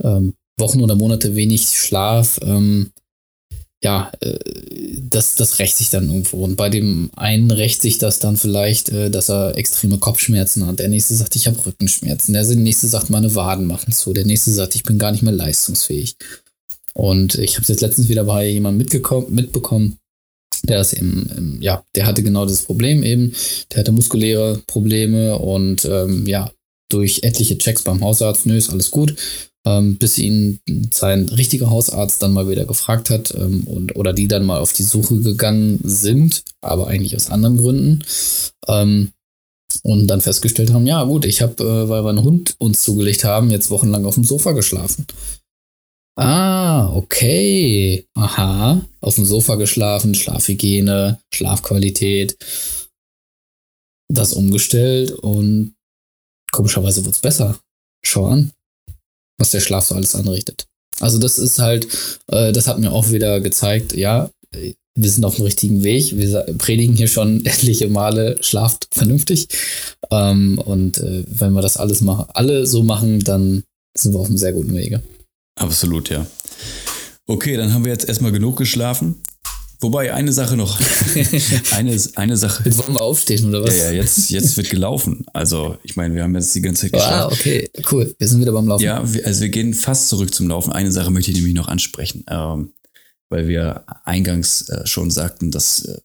Ähm, Wochen oder Monate wenig Schlaf ähm, ja, äh, das, das rächt sich dann irgendwo. Und bei dem einen rächt sich das dann vielleicht, äh, dass er extreme Kopfschmerzen hat. Der nächste sagt, ich habe Rückenschmerzen. Der nächste sagt, meine Waden machen zu. Der nächste sagt, ich bin gar nicht mehr leistungsfähig. Und ich habe es jetzt letztens wieder bei jemandem mitbekommen, Der ist eben, ja, der hatte genau das Problem eben. Der hatte muskuläre Probleme und ähm, ja, durch etliche Checks beim Hausarzt, nö, ist alles gut. Ähm, bis ihn sein richtiger Hausarzt dann mal wieder gefragt hat ähm, und oder die dann mal auf die Suche gegangen sind, aber eigentlich aus anderen Gründen. Ähm, und dann festgestellt haben, ja gut, ich habe, äh, weil wir einen Hund uns zugelegt haben, jetzt wochenlang auf dem Sofa geschlafen. Ah, okay. Aha. Auf dem Sofa geschlafen, Schlafhygiene, Schlafqualität. Das umgestellt und komischerweise wird es besser. Schau an, was der Schlaf so alles anrichtet. Also das ist halt, äh, das hat mir auch wieder gezeigt, ja, wir sind auf dem richtigen Weg. Wir predigen hier schon etliche Male, schlaft vernünftig. Ähm, und äh, wenn wir das alles machen, alle so machen, dann sind wir auf einem sehr guten Wege. Absolut, ja. Okay, dann haben wir jetzt erstmal genug geschlafen. Wobei, eine Sache noch. eine, eine Sache. Jetzt wollen wir aufstehen, oder was? Ja, ja, jetzt, jetzt wird gelaufen. Also, ich meine, wir haben jetzt die ganze Zeit geschlafen. Ah, okay, cool. Wir sind wieder beim Laufen. Ja, wir, also wir gehen fast zurück zum Laufen. Eine Sache möchte ich nämlich noch ansprechen. Ähm, weil wir eingangs äh, schon sagten, dass äh,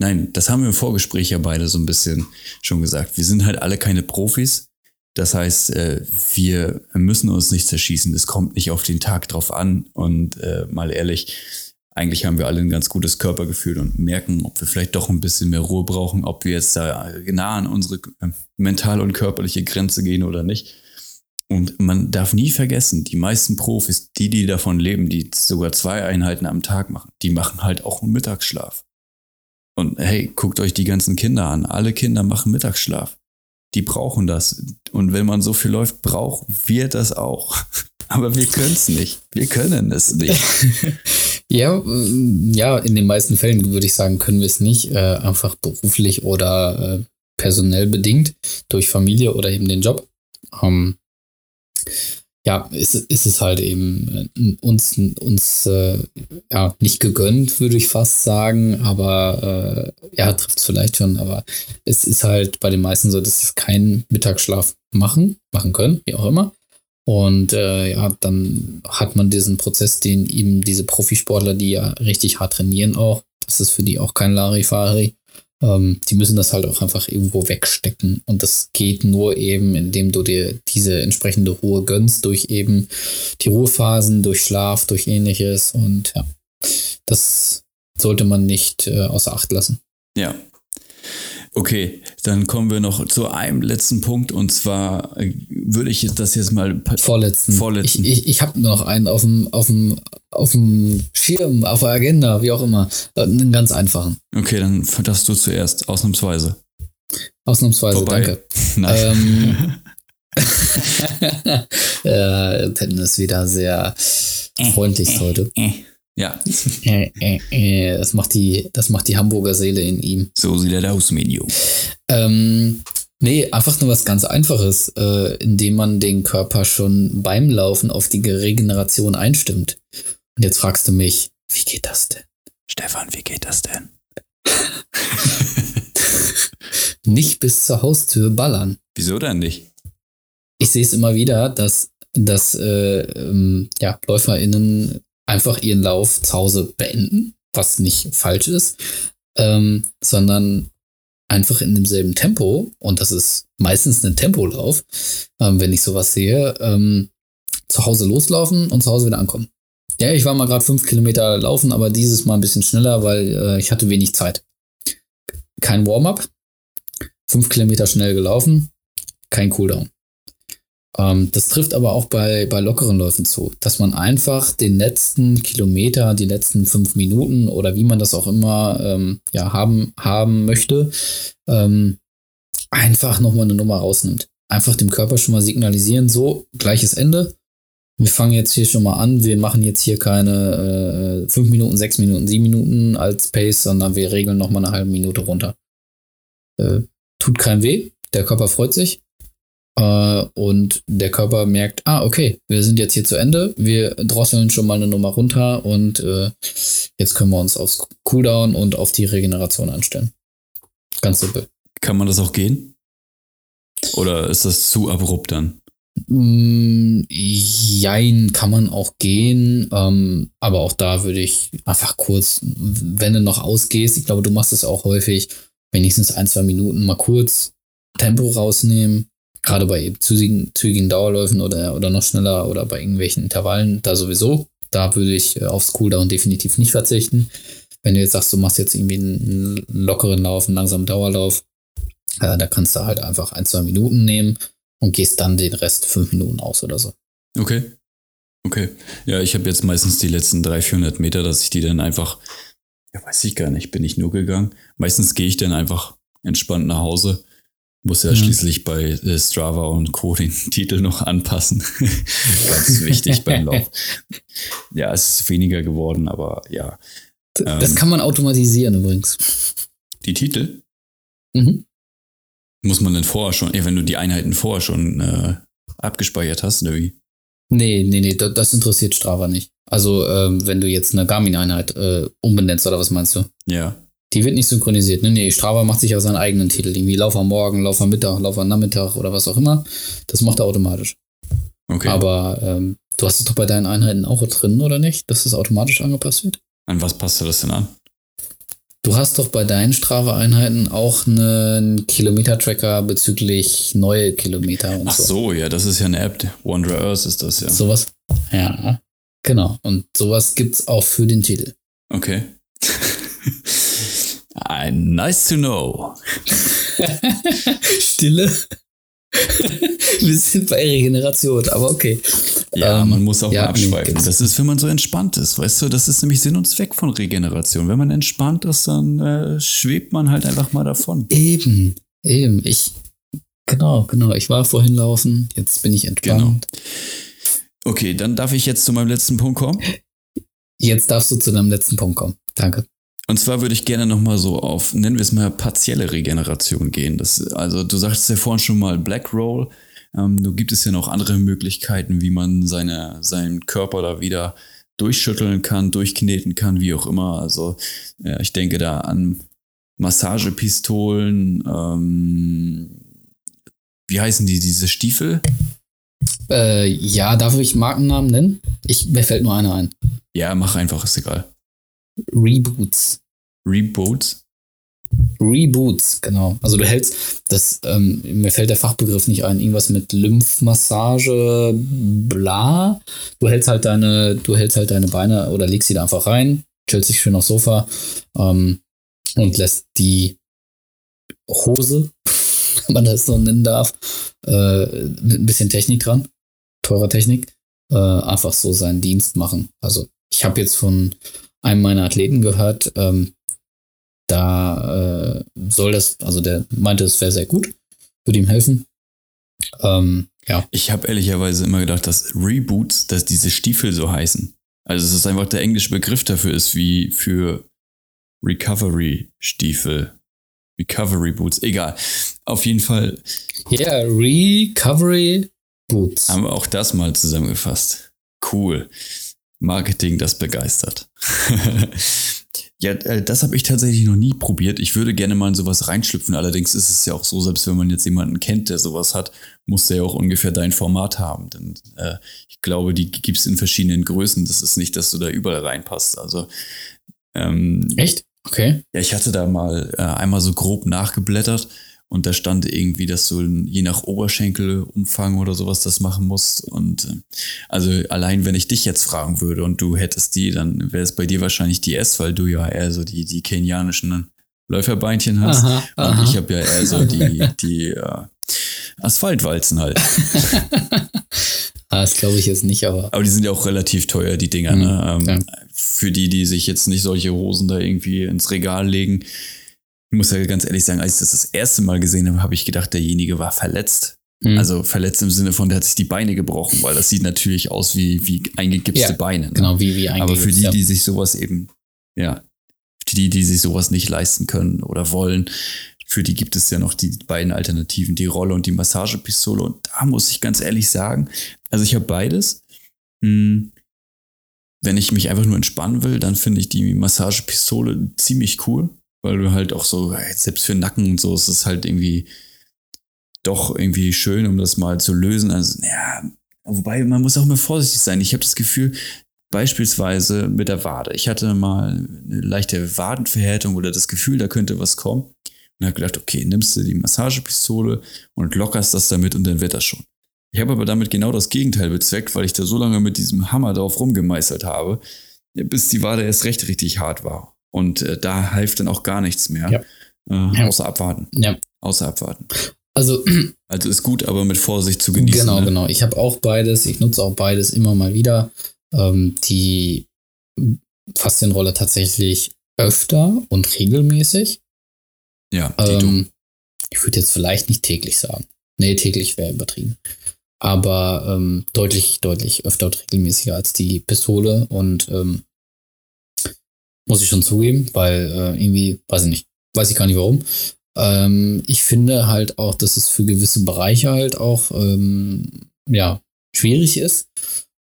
Nein, das haben wir im Vorgespräch ja beide so ein bisschen schon gesagt. Wir sind halt alle keine Profis. Das heißt, äh, wir müssen uns nicht zerschießen. Es kommt nicht auf den Tag drauf an. Und äh, mal ehrlich, eigentlich haben wir alle ein ganz gutes Körpergefühl und merken, ob wir vielleicht doch ein bisschen mehr Ruhe brauchen, ob wir jetzt da nah an unsere äh, mentale und körperliche Grenze gehen oder nicht. Und man darf nie vergessen, die meisten Profis, die, die davon leben, die sogar zwei Einheiten am Tag machen, die machen halt auch einen Mittagsschlaf. Und hey, guckt euch die ganzen Kinder an. Alle Kinder machen Mittagsschlaf. Die brauchen das. Und wenn man so viel läuft, brauchen wir das auch. Aber wir können es nicht. Wir können es nicht. ja, ja, in den meisten Fällen würde ich sagen, können wir es nicht. Äh, einfach beruflich oder äh, personell bedingt durch Familie oder eben den Job. Ähm, ja, ist, ist es halt eben äh, uns, uns äh, ja, nicht gegönnt, würde ich fast sagen, aber äh, ja, trifft es vielleicht schon, aber es ist halt bei den meisten so, dass sie keinen Mittagsschlaf machen, machen können, wie auch immer. Und äh, ja, dann hat man diesen Prozess, den eben diese Profisportler, die ja richtig hart trainieren auch, das ist für die auch kein Larifari, ähm, die müssen das halt auch einfach irgendwo wegstecken. Und das geht nur eben, indem du dir diese entsprechende Ruhe gönnst, durch eben die Ruhephasen, durch Schlaf, durch ähnliches. Und ja, das sollte man nicht äh, außer Acht lassen. Ja, Okay, dann kommen wir noch zu einem letzten Punkt und zwar äh, würde ich das jetzt mal vorletzten. vorletzten. Ich, ich, ich habe noch einen auf dem, auf, dem, auf dem Schirm, auf der Agenda, wie auch immer. Äh, einen ganz einfachen. Okay, dann darfst du zuerst, ausnahmsweise. Ausnahmsweise, Vorbei. danke. Nein. Ähm, äh, Tennis wieder sehr freundlich heute. Ja. Äh, äh, äh, das, macht die, das macht die Hamburger Seele in ihm. So sieht er aus, Medio. Ähm, nee, einfach nur was ganz Einfaches, indem man den Körper schon beim Laufen auf die Regeneration einstimmt. Und jetzt fragst du mich, wie geht das denn? Stefan, wie geht das denn? nicht bis zur Haustür ballern. Wieso denn nicht? Ich sehe es immer wieder, dass, dass äh, ähm, ja, LäuferInnen einfach ihren Lauf zu Hause beenden, was nicht falsch ist, ähm, sondern einfach in demselben Tempo, und das ist meistens ein Tempolauf, ähm, wenn ich sowas sehe, ähm, zu Hause loslaufen und zu Hause wieder ankommen. Ja, ich war mal gerade fünf Kilometer laufen, aber dieses Mal ein bisschen schneller, weil äh, ich hatte wenig Zeit. Kein Warm-up, fünf Kilometer schnell gelaufen, kein Cooldown. Ähm, das trifft aber auch bei, bei lockeren Läufen zu, dass man einfach den letzten Kilometer, die letzten fünf Minuten oder wie man das auch immer ähm, ja, haben, haben möchte, ähm, einfach nochmal eine Nummer rausnimmt. Einfach dem Körper schon mal signalisieren, so, gleiches Ende. Wir fangen jetzt hier schon mal an. Wir machen jetzt hier keine äh, fünf Minuten, sechs Minuten, sieben Minuten als Pace, sondern wir regeln nochmal eine halbe Minute runter. Äh, tut kein weh. Der Körper freut sich. Äh, und der Körper merkt, ah, okay, wir sind jetzt hier zu Ende, wir drosseln schon mal eine Nummer runter und äh, jetzt können wir uns aufs Cooldown und auf die Regeneration anstellen. Ganz simpel. Kann man das auch gehen? Oder ist das zu abrupt dann? Mm, jein, kann man auch gehen, ähm, aber auch da würde ich einfach kurz, wenn du noch ausgehst, ich glaube, du machst es auch häufig, wenigstens ein, zwei Minuten mal kurz Tempo rausnehmen, gerade bei zügigen, zügigen Dauerläufen oder, oder noch schneller oder bei irgendwelchen Intervallen, da sowieso. Da würde ich äh, aufs Cooldown definitiv nicht verzichten. Wenn du jetzt sagst, du machst jetzt irgendwie einen lockeren Lauf, einen langsamen Dauerlauf, äh, da kannst du halt einfach ein, zwei Minuten nehmen und gehst dann den Rest fünf Minuten aus oder so. Okay. Okay. Ja, ich habe jetzt meistens die letzten 300, 400 Meter, dass ich die dann einfach, ja, weiß ich gar nicht, bin ich nur gegangen. Meistens gehe ich dann einfach entspannt nach Hause. Muss ja mhm. schließlich bei äh, Strava und Co. den Titel noch anpassen. Ganz wichtig beim Lauf. Ja, es ist weniger geworden, aber ja. Das ähm, kann man automatisieren übrigens. Die Titel? Mhm. Muss man denn vorher schon, ja, wenn du die Einheiten vorher schon äh, abgespeichert hast, oder wie? Nee, nee, nee, das interessiert Strava nicht. Also, ähm, wenn du jetzt eine Garmin-Einheit äh, umbenennst, oder was meinst du? Ja. Die wird nicht synchronisiert. Nee, nee, Strava macht sich auch seinen eigenen Titel. Irgendwie Lauf am Morgen, Lauf am Mittag, Lauf am Nachmittag oder was auch immer. Das macht er automatisch. Okay. Aber ähm, du hast es doch bei deinen Einheiten auch drin, oder nicht? Dass das automatisch angepasst wird? An was passt du das denn an? Du hast doch bei deinen Strava-Einheiten auch einen Kilometer-Tracker bezüglich neue Kilometer und Ach so. so, ja, das ist ja eine App. Wanderer Earth ist das ja. Sowas? Ja, genau. Und sowas gibt's auch für den Titel. Okay. nice to know. Stille. Wir sind bei Regeneration, aber okay. Ja, ähm, man muss auch ja, mal abschweifen. Nee, das ist, wenn man so entspannt ist, weißt du, das ist nämlich Sinn und Zweck von Regeneration. Wenn man entspannt ist, dann äh, schwebt man halt einfach mal davon. Eben, eben. Ich, genau, genau. Ich war vorhin laufen, jetzt bin ich entspannt. Genau. Okay, dann darf ich jetzt zu meinem letzten Punkt kommen. Jetzt darfst du zu deinem letzten Punkt kommen. Danke. Und zwar würde ich gerne nochmal so auf, nennen wir es mal, partielle Regeneration gehen. Das, also du sagtest ja vorhin schon mal Black Roll. Ähm, nur gibt es ja noch andere Möglichkeiten, wie man seine, seinen Körper da wieder durchschütteln kann, durchkneten kann, wie auch immer. Also ja, ich denke da an Massagepistolen, ähm, wie heißen die, diese Stiefel? Äh, ja, darf ich Markennamen nennen? Ich, mir fällt nur einer ein. Ja, mach einfach, ist egal. Reboots. Reboots? Reboots, genau. Also du hältst, das, ähm, mir fällt der Fachbegriff nicht ein, irgendwas mit Lymphmassage, bla. Du hältst halt deine, du hältst halt deine Beine oder legst sie da einfach rein, chillst dich schön aufs Sofa ähm, und lässt die Hose, wenn man das so nennen darf, äh, mit ein bisschen Technik dran, teurer Technik, äh, einfach so seinen Dienst machen. Also ich habe jetzt von einem meiner Athleten gehört, ähm, da äh, soll das, also der meinte, es wäre sehr gut, würde ihm helfen. Ähm, ja. Ich habe ehrlicherweise immer gedacht, dass Reboots, dass diese Stiefel so heißen. Also es ist einfach der englische Begriff dafür ist, wie für Recovery-Stiefel. Recovery Boots, egal. Auf jeden Fall. Ja, yeah, Recovery Boots. Haben wir auch das mal zusammengefasst. Cool. Marketing, das begeistert. ja, äh, das habe ich tatsächlich noch nie probiert. Ich würde gerne mal in sowas reinschlüpfen. Allerdings ist es ja auch so, selbst wenn man jetzt jemanden kennt, der sowas hat, muss der ja auch ungefähr dein Format haben. Denn äh, ich glaube, die gibt es in verschiedenen Größen. Das ist nicht, dass du da überall reinpasst. Also ähm, Echt? Okay. Ja, ich hatte da mal äh, einmal so grob nachgeblättert und da stand irgendwie, dass du je nach Oberschenkelumfang oder sowas das machen musst. Und äh, also allein wenn ich dich jetzt fragen würde und du hättest die, dann wäre es bei dir wahrscheinlich die S, weil du ja eher so die, die kenianischen Läuferbeinchen hast. Aha, und aha. ich habe ja eher so die, die äh, Asphaltwalzen halt. ah, das glaube ich jetzt nicht, aber. Aber die sind ja auch relativ teuer, die Dinger. Mhm, ne? Ähm. Für die, die sich jetzt nicht solche Hosen da irgendwie ins Regal legen, ich muss ja ganz ehrlich sagen, als ich das das erste Mal gesehen habe, habe ich gedacht, derjenige war verletzt. Mhm. Also verletzt im Sinne von, der hat sich die Beine gebrochen, weil das sieht natürlich aus wie, wie eingegipste ja, Beine. Ne? Genau, wie, wie eingegipst. Aber für die, die sich sowas eben, ja, für die, die sich sowas nicht leisten können oder wollen, für die gibt es ja noch die beiden Alternativen, die Rolle und die Massagepistole. Und da muss ich ganz ehrlich sagen, also ich habe beides. Hm, wenn ich mich einfach nur entspannen will, dann finde ich die Massagepistole ziemlich cool weil du halt auch so, selbst für Nacken und so, ist es halt irgendwie doch irgendwie schön, um das mal zu lösen. Also, ja, wobei man muss auch mal vorsichtig sein. Ich habe das Gefühl, beispielsweise mit der Wade. Ich hatte mal eine leichte Wadenverhärtung oder das Gefühl, da könnte was kommen. Und habe gedacht, okay, nimmst du die Massagepistole und lockerst das damit und dann wird das schon. Ich habe aber damit genau das Gegenteil bezweckt, weil ich da so lange mit diesem Hammer drauf rumgemeißelt habe, bis die Wade erst recht richtig hart war. Und äh, da half dann auch gar nichts mehr. Ja. Äh, außer abwarten. Ja. Außer abwarten. Also, also ist gut, aber mit Vorsicht zu genießen. Genau, ne? genau. Ich habe auch beides. Ich nutze auch beides immer mal wieder. Ähm, die Faszienrolle tatsächlich öfter und regelmäßig. Ja, ähm, ich würde jetzt vielleicht nicht täglich sagen. Nee, täglich wäre übertrieben. Aber ähm, deutlich, deutlich öfter und regelmäßiger als die Pistole und ähm, muss ich schon zugeben, weil äh, irgendwie, weiß ich nicht, weiß ich gar nicht warum. Ähm, ich finde halt auch, dass es für gewisse Bereiche halt auch ähm, ja, schwierig ist.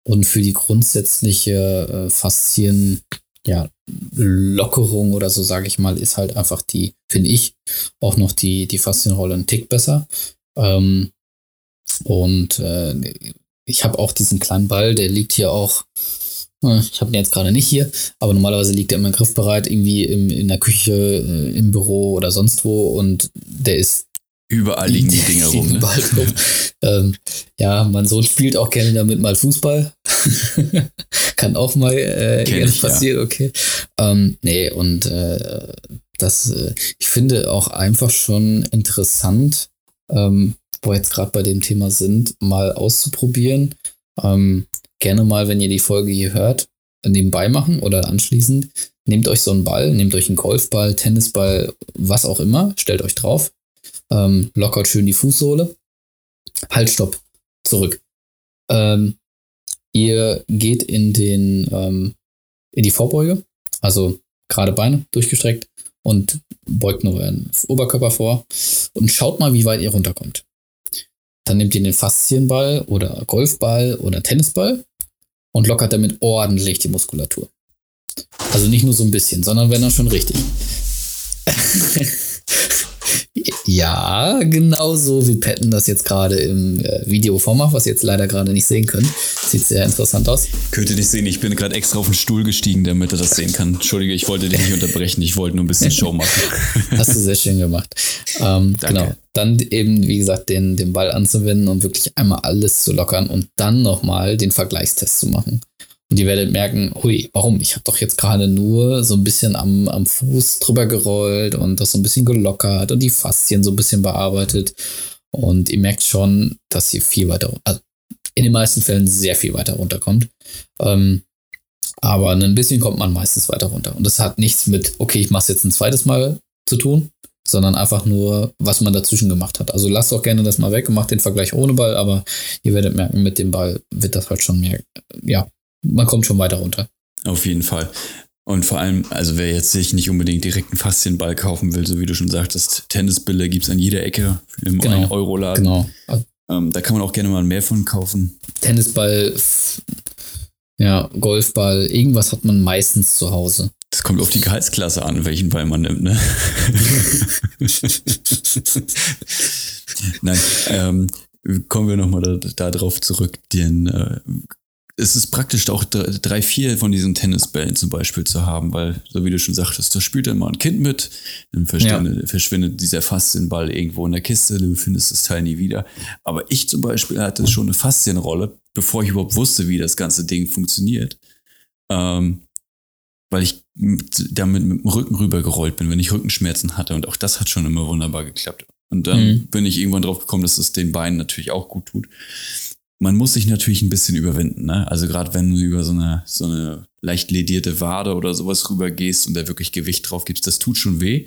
Und für die grundsätzliche äh, Faszien, ja, Lockerung oder so, sage ich mal, ist halt einfach die, finde ich, auch noch die, die Faszienrolle ein Tick besser. Ähm, und äh, ich habe auch diesen kleinen Ball, der liegt hier auch ich habe den jetzt gerade nicht hier, aber normalerweise liegt er immer griffbereit, irgendwie im, in der Küche, äh, im Büro oder sonst wo und der ist. Überall liegen die Dinger rum. Ne? rum. ähm, ja, mein Sohn spielt auch gerne damit mal Fußball. Kann auch mal äh, gerne passieren, ja. okay. Ähm, nee, und äh, das, äh, ich finde auch einfach schon interessant, ähm, wo wir jetzt gerade bei dem Thema sind, mal auszuprobieren. Ähm, gerne mal, wenn ihr die Folge hier hört, nebenbei machen oder anschließend. Nehmt euch so einen Ball, nehmt euch einen Golfball, Tennisball, was auch immer, stellt euch drauf, ähm, lockert schön die Fußsohle. Halt, stopp, zurück. Ähm, ihr geht in den ähm, in die Vorbeuge, also gerade Beine durchgestreckt und beugt nur euren Oberkörper vor und schaut mal, wie weit ihr runterkommt. Dann nehmt ihr den Faszienball oder Golfball oder Tennisball und lockert damit ordentlich die Muskulatur. Also nicht nur so ein bisschen, sondern wenn dann schon richtig. ja, genau so wie Patton das jetzt gerade im äh, Video vormacht, was ihr jetzt leider gerade nicht sehen können. Sieht sehr interessant aus. Könnt ihr nicht sehen, ich bin gerade extra auf den Stuhl gestiegen, damit er das sehen kann. Entschuldige, ich wollte dich nicht unterbrechen, ich wollte nur ein bisschen Show machen. Hast du sehr schön gemacht. Ähm, genau. Dann eben, wie gesagt, den, den Ball anzuwenden und wirklich einmal alles zu lockern und dann nochmal den Vergleichstest zu machen. Und ihr werdet merken, hui, warum? Ich habe doch jetzt gerade nur so ein bisschen am, am Fuß drüber gerollt und das so ein bisschen gelockert und die Faszien so ein bisschen bearbeitet. Und ihr merkt schon, dass ihr viel weiter, also in den meisten Fällen sehr viel weiter runterkommt. Ähm, aber ein bisschen kommt man meistens weiter runter. Und das hat nichts mit, okay, ich mache es jetzt ein zweites Mal zu tun, sondern einfach nur, was man dazwischen gemacht hat. Also lasst auch gerne das mal weg und macht den Vergleich ohne Ball, aber ihr werdet merken, mit dem Ball wird das halt schon mehr, ja, man kommt schon weiter runter. Auf jeden Fall. Und vor allem, also wer jetzt sich nicht unbedingt direkt einen Faszienball kaufen will, so wie du schon sagtest, Tennisbälle gibt es an jeder Ecke im genau, Euro-Laden. Genau. Ähm, da kann man auch gerne mal mehr von kaufen. Tennisball, ja, Golfball, irgendwas hat man meistens zu Hause. Das kommt auf die Gehaltsklasse an, welchen Ball man nimmt, ne? Nein, ähm, kommen wir nochmal da, da drauf zurück, den äh, es ist praktisch auch drei, vier von diesen Tennisbällen zum Beispiel zu haben, weil, so wie du schon sagtest, da spielt dann mal ein Kind mit, dann verschwindet, ja. verschwindet dieser Faszienball irgendwo in der Kiste, du findest das Teil nie wieder. Aber ich zum Beispiel hatte schon eine Faszienrolle, bevor ich überhaupt wusste, wie das ganze Ding funktioniert. Ähm, weil ich damit mit dem Rücken rübergerollt bin, wenn ich Rückenschmerzen hatte. Und auch das hat schon immer wunderbar geklappt. Und dann mhm. bin ich irgendwann drauf gekommen, dass es den Beinen natürlich auch gut tut man muss sich natürlich ein bisschen überwinden. Ne? Also gerade wenn du über so eine, so eine leicht ledierte Wade oder sowas rüber gehst und da wirklich Gewicht drauf gibst, das tut schon weh.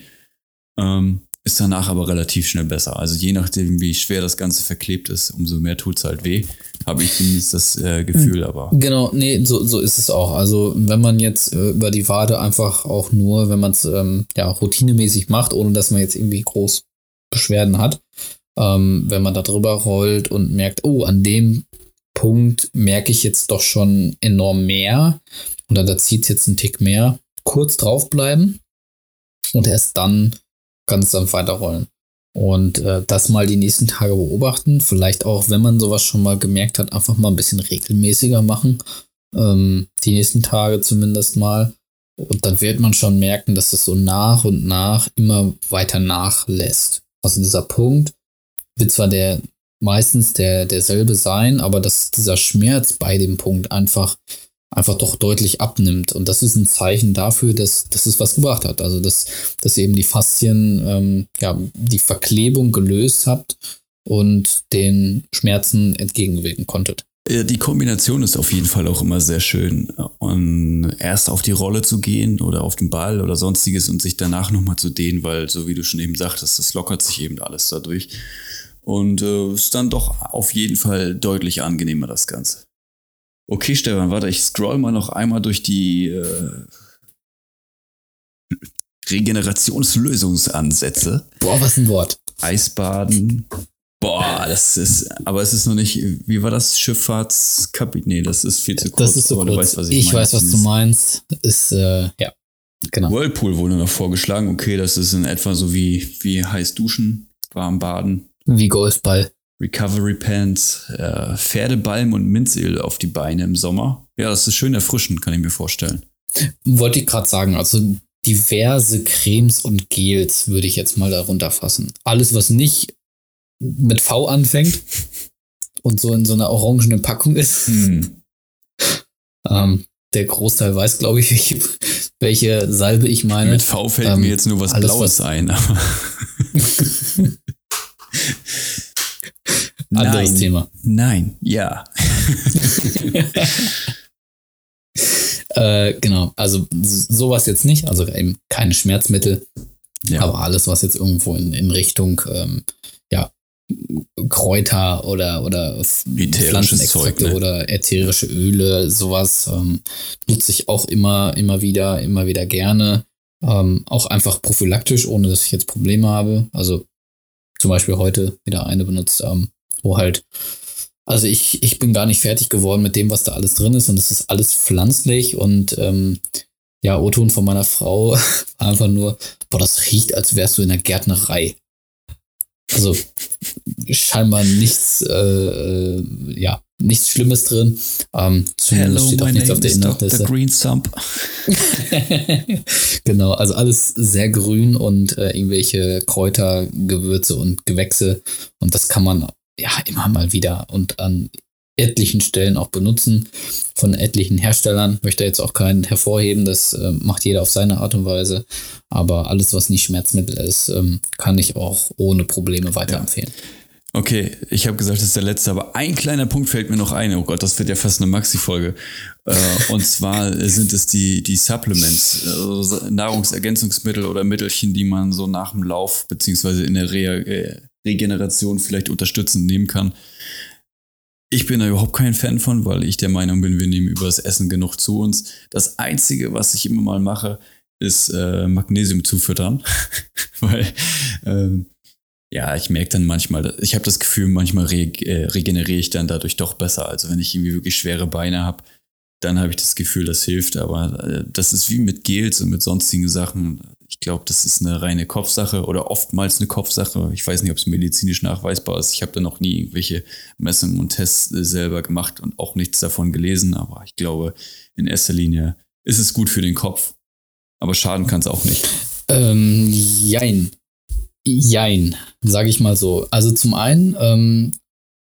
Ähm, ist danach aber relativ schnell besser. Also je nachdem, wie schwer das Ganze verklebt ist, umso mehr tut es halt weh. Habe ich zumindest das äh, Gefühl, aber. Genau, nee, so, so ist es auch. Also wenn man jetzt äh, über die Wade einfach auch nur, wenn man es ähm, ja routinemäßig macht, ohne dass man jetzt irgendwie groß Beschwerden hat, ähm, wenn man da drüber rollt und merkt, oh, an dem Punkt merke ich jetzt doch schon enorm mehr oder da zieht es jetzt einen Tick mehr, kurz draufbleiben und erst dann ganz dann weiterrollen. Und äh, das mal die nächsten Tage beobachten. Vielleicht auch, wenn man sowas schon mal gemerkt hat, einfach mal ein bisschen regelmäßiger machen. Ähm, die nächsten Tage zumindest mal. Und dann wird man schon merken, dass es so nach und nach immer weiter nachlässt. Also dieser Punkt wird zwar der meistens der, derselbe sein, aber dass dieser Schmerz bei dem Punkt einfach, einfach doch deutlich abnimmt. Und das ist ein Zeichen dafür, dass, dass es was gebracht hat. Also, dass, dass ihr eben die Faszien, ähm, ja, die Verklebung gelöst habt und den Schmerzen entgegenwirken konntet. Die Kombination ist auf jeden Fall auch immer sehr schön. Und erst auf die Rolle zu gehen oder auf den Ball oder sonstiges und sich danach nochmal zu dehnen, weil, so wie du schon eben sagtest, das lockert sich eben alles dadurch. Und äh, ist dann doch auf jeden Fall deutlich angenehmer, das Ganze. Okay, Stefan, warte, ich scroll mal noch einmal durch die äh, Regenerationslösungsansätze. Boah, was ein Wort. Eisbaden. Boah, das ist, aber es ist noch nicht, wie war das? Schifffahrtskapitän? Nee, das ist viel zu kurz. Das ist so kurz. Weißt, was ich, ich weiß, was du meinst. Ist, äh, ja, genau. Whirlpool wurde noch vorgeschlagen. Okay, das ist in etwa so wie, wie heiß duschen, warm baden. Wie Golfball. Recovery Pants, äh, Pferdebalm und Minzöl auf die Beine im Sommer. Ja, das ist schön erfrischend, kann ich mir vorstellen. Wollte ich gerade sagen, also diverse Cremes und Gels würde ich jetzt mal darunter fassen. Alles, was nicht mit V anfängt und so in so einer orangenen Packung ist. Hm. Ähm, der Großteil weiß, glaube ich, welche, Salbe ich meine. Mit V fällt ähm, mir jetzt nur was Blaues was ein. Anderes Nein. Thema. Nein, ja. äh, genau, also sowas jetzt nicht, also eben keine Schmerzmittel, ja. aber alles, was jetzt irgendwo in, in Richtung ähm, ja, Kräuter oder, oder Pflanzenextrakte ne? oder ätherische Öle, sowas ähm, nutze ich auch immer, immer wieder, immer wieder gerne. Ähm, auch einfach prophylaktisch, ohne dass ich jetzt Probleme habe. Also zum Beispiel heute wieder eine benutzt, ähm, wo halt, also ich, ich bin gar nicht fertig geworden mit dem, was da alles drin ist und es ist alles pflanzlich und ähm, ja, O-Ton von meiner Frau einfach nur, boah, das riecht, als wärst du in der Gärtnerei. Also scheinbar nichts, äh, äh, ja, nichts Schlimmes drin. Ähm, Hello, steht auch nichts auf der Inhaltsliste. Green Sump. genau, also alles sehr grün und äh, irgendwelche Kräuter, Gewürze und Gewächse. Und das kann man ja immer mal wieder und an etlichen Stellen auch benutzen von etlichen Herstellern. Möchte jetzt auch keinen hervorheben, das äh, macht jeder auf seine Art und Weise. Aber alles, was nicht Schmerzmittel ist, ähm, kann ich auch ohne Probleme weiterempfehlen. Ja. Okay, ich habe gesagt, das ist der letzte, aber ein kleiner Punkt fällt mir noch ein. Oh Gott, das wird ja fast eine Maxi-Folge. Äh, und zwar sind es die, die Supplements, also Nahrungsergänzungsmittel oder Mittelchen, die man so nach dem Lauf beziehungsweise in der Re äh, Regeneration vielleicht unterstützend nehmen kann. Ich bin da überhaupt kein Fan von, weil ich der Meinung bin, wir nehmen übers Essen genug zu uns. Das Einzige, was ich immer mal mache, ist äh, Magnesium zufüttern. weil, ähm, ja, ich merke dann manchmal, ich habe das Gefühl, manchmal re äh, regeneriere ich dann dadurch doch besser. Also wenn ich irgendwie wirklich schwere Beine habe, dann habe ich das Gefühl, das hilft. Aber äh, das ist wie mit Gels und mit sonstigen Sachen. Ich glaube, das ist eine reine Kopfsache oder oftmals eine Kopfsache. Ich weiß nicht, ob es medizinisch nachweisbar ist. Ich habe da noch nie irgendwelche Messungen und Tests äh, selber gemacht und auch nichts davon gelesen. Aber ich glaube, in erster Linie ist es gut für den Kopf. Aber schaden kann es auch nicht. Ähm, jein. Jein, sage ich mal so. Also zum einen, ähm,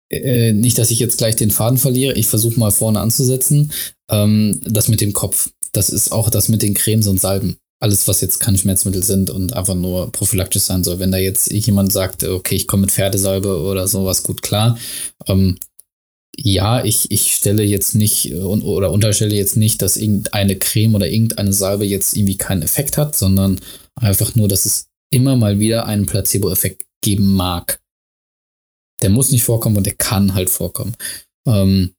äh, nicht, dass ich jetzt gleich den Faden verliere. Ich versuche mal vorne anzusetzen. Ähm, das mit dem Kopf. Das ist auch das mit den Cremes und Salben alles, was jetzt keine Schmerzmittel sind und einfach nur prophylaktisch sein soll. Wenn da jetzt jemand sagt, okay, ich komme mit Pferdesalbe oder sowas gut klar, ähm, ja, ich, ich stelle jetzt nicht oder unterstelle jetzt nicht, dass irgendeine Creme oder irgendeine Salbe jetzt irgendwie keinen Effekt hat, sondern einfach nur, dass es immer mal wieder einen Placebo-Effekt geben mag. Der muss nicht vorkommen und der kann halt vorkommen. Ähm,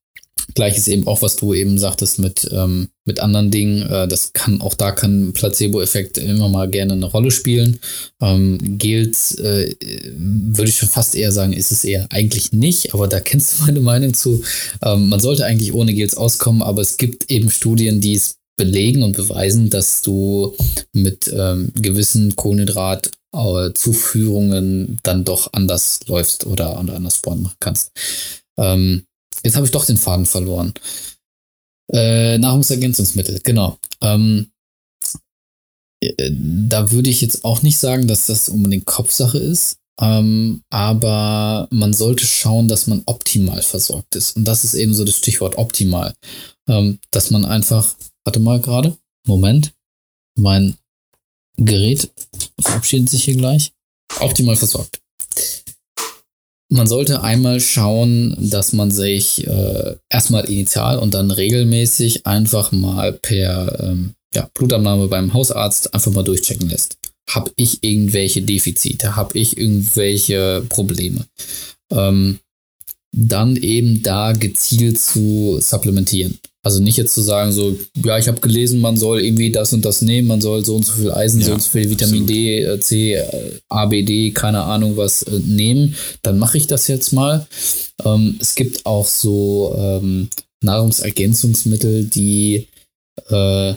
Gleiches eben auch, was du eben sagtest mit, ähm, mit anderen Dingen. Äh, das kann auch da kann Placebo-Effekt immer mal gerne eine Rolle spielen. Ähm, Gels äh, würde ich schon fast eher sagen, ist es eher eigentlich nicht, aber da kennst du meine Meinung zu. Ähm, man sollte eigentlich ohne Gels auskommen, aber es gibt eben Studien, die es belegen und beweisen, dass du mit ähm, gewissen Kohlenhydrat äh, Zuführungen dann doch anders läufst oder, anders machen kannst. Ähm, jetzt habe ich doch den Faden verloren. Äh, Nahrungsergänzungsmittel, genau. Ähm, äh, da würde ich jetzt auch nicht sagen, dass das unbedingt Kopfsache ist. Ähm, aber man sollte schauen, dass man optimal versorgt ist. Und das ist eben so das Stichwort optimal. Ähm, dass man einfach, warte mal gerade, Moment, mein Gerät verabschiedet sich hier gleich. Optimal versorgt. Man sollte einmal schauen, dass man sich äh, erstmal initial und dann regelmäßig einfach mal per ähm, ja, Blutabnahme beim Hausarzt einfach mal durchchecken lässt. Habe ich irgendwelche Defizite? Habe ich irgendwelche Probleme? Ähm, dann eben da gezielt zu supplementieren. Also nicht jetzt zu sagen, so, ja, ich habe gelesen, man soll irgendwie das und das nehmen, man soll so und so viel Eisen, ja, so und so viel Vitamin absolut. D, äh, C, äh, A, B, D, keine Ahnung was äh, nehmen, dann mache ich das jetzt mal. Ähm, es gibt auch so ähm, Nahrungsergänzungsmittel, die äh,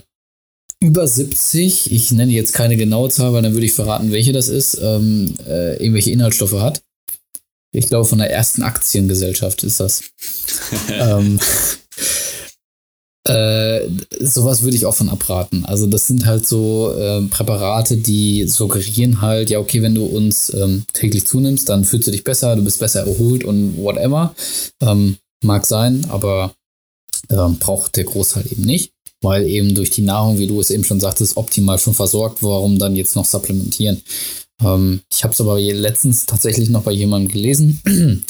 über 70, ich nenne jetzt keine genaue Zahl, weil dann würde ich verraten, welche das ist, ähm, äh, irgendwelche Inhaltsstoffe hat. Ich glaube, von der ersten Aktiengesellschaft ist das. ähm, äh, sowas würde ich auch von abraten. Also das sind halt so äh, Präparate, die suggerieren halt, ja, okay, wenn du uns ähm, täglich zunimmst, dann fühlst du dich besser, du bist besser erholt und whatever. Ähm, mag sein, aber ähm, braucht der Großteil eben nicht weil eben durch die Nahrung, wie du es eben schon sagtest, optimal schon versorgt. Warum dann jetzt noch supplementieren? Ähm, ich habe es aber letztens tatsächlich noch bei jemandem gelesen,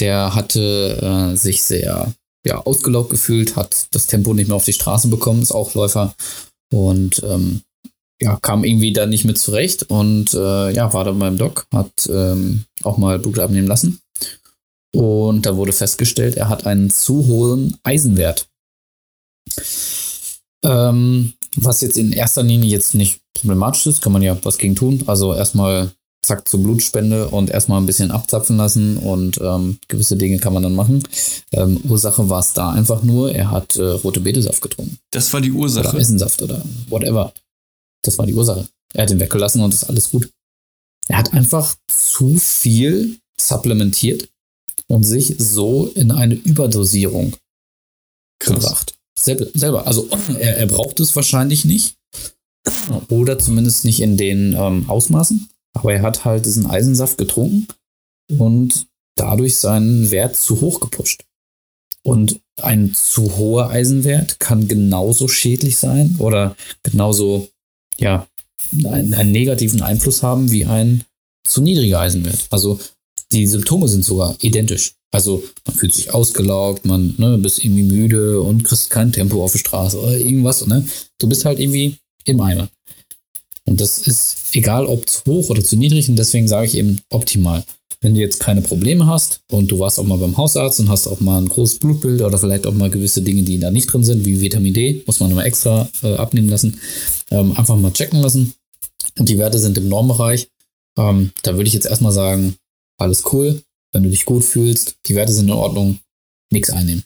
der hatte äh, sich sehr ja, ausgelaugt gefühlt, hat das Tempo nicht mehr auf die Straße bekommen, ist auch Läufer und ähm, ja, kam irgendwie da nicht mit zurecht und äh, ja, war dann beim Doc, hat ähm, auch mal Blut abnehmen lassen. Und da wurde festgestellt, er hat einen zu hohen Eisenwert. Ähm, was jetzt in erster Linie jetzt nicht problematisch ist, kann man ja was gegen tun. Also erstmal zack zur Blutspende und erstmal ein bisschen abzapfen lassen und ähm, gewisse Dinge kann man dann machen. Ähm, Ursache war es da einfach nur, er hat äh, rote Betesaft getrunken. Das war die Ursache. Oder Eisensaft oder whatever. Das war die Ursache. Er hat ihn weggelassen und ist alles gut. Er hat einfach zu viel supplementiert und sich so in eine Überdosierung Krass. gebracht selber. Also er, er braucht es wahrscheinlich nicht. Oder zumindest nicht in den ähm, Ausmaßen. Aber er hat halt diesen Eisensaft getrunken und dadurch seinen Wert zu hoch gepusht. Und ein zu hoher Eisenwert kann genauso schädlich sein oder genauso, ja, einen, einen negativen Einfluss haben wie ein zu niedriger Eisenwert. Also die Symptome sind sogar identisch. Also man fühlt sich ausgelaugt, man ne, bist irgendwie müde und kriegst kein Tempo auf der Straße oder irgendwas. Ne? Du bist halt irgendwie im Eimer. Und das ist egal, ob zu hoch oder zu niedrig. Und deswegen sage ich eben optimal. Wenn du jetzt keine Probleme hast und du warst auch mal beim Hausarzt und hast auch mal ein großes Blutbild oder vielleicht auch mal gewisse Dinge, die da nicht drin sind, wie Vitamin D, muss man immer extra äh, abnehmen lassen, ähm, einfach mal checken lassen. Und die Werte sind im Normbereich. Ähm, da würde ich jetzt erstmal sagen, alles cool, wenn du dich gut fühlst, die Werte sind in Ordnung, nichts einnehmen.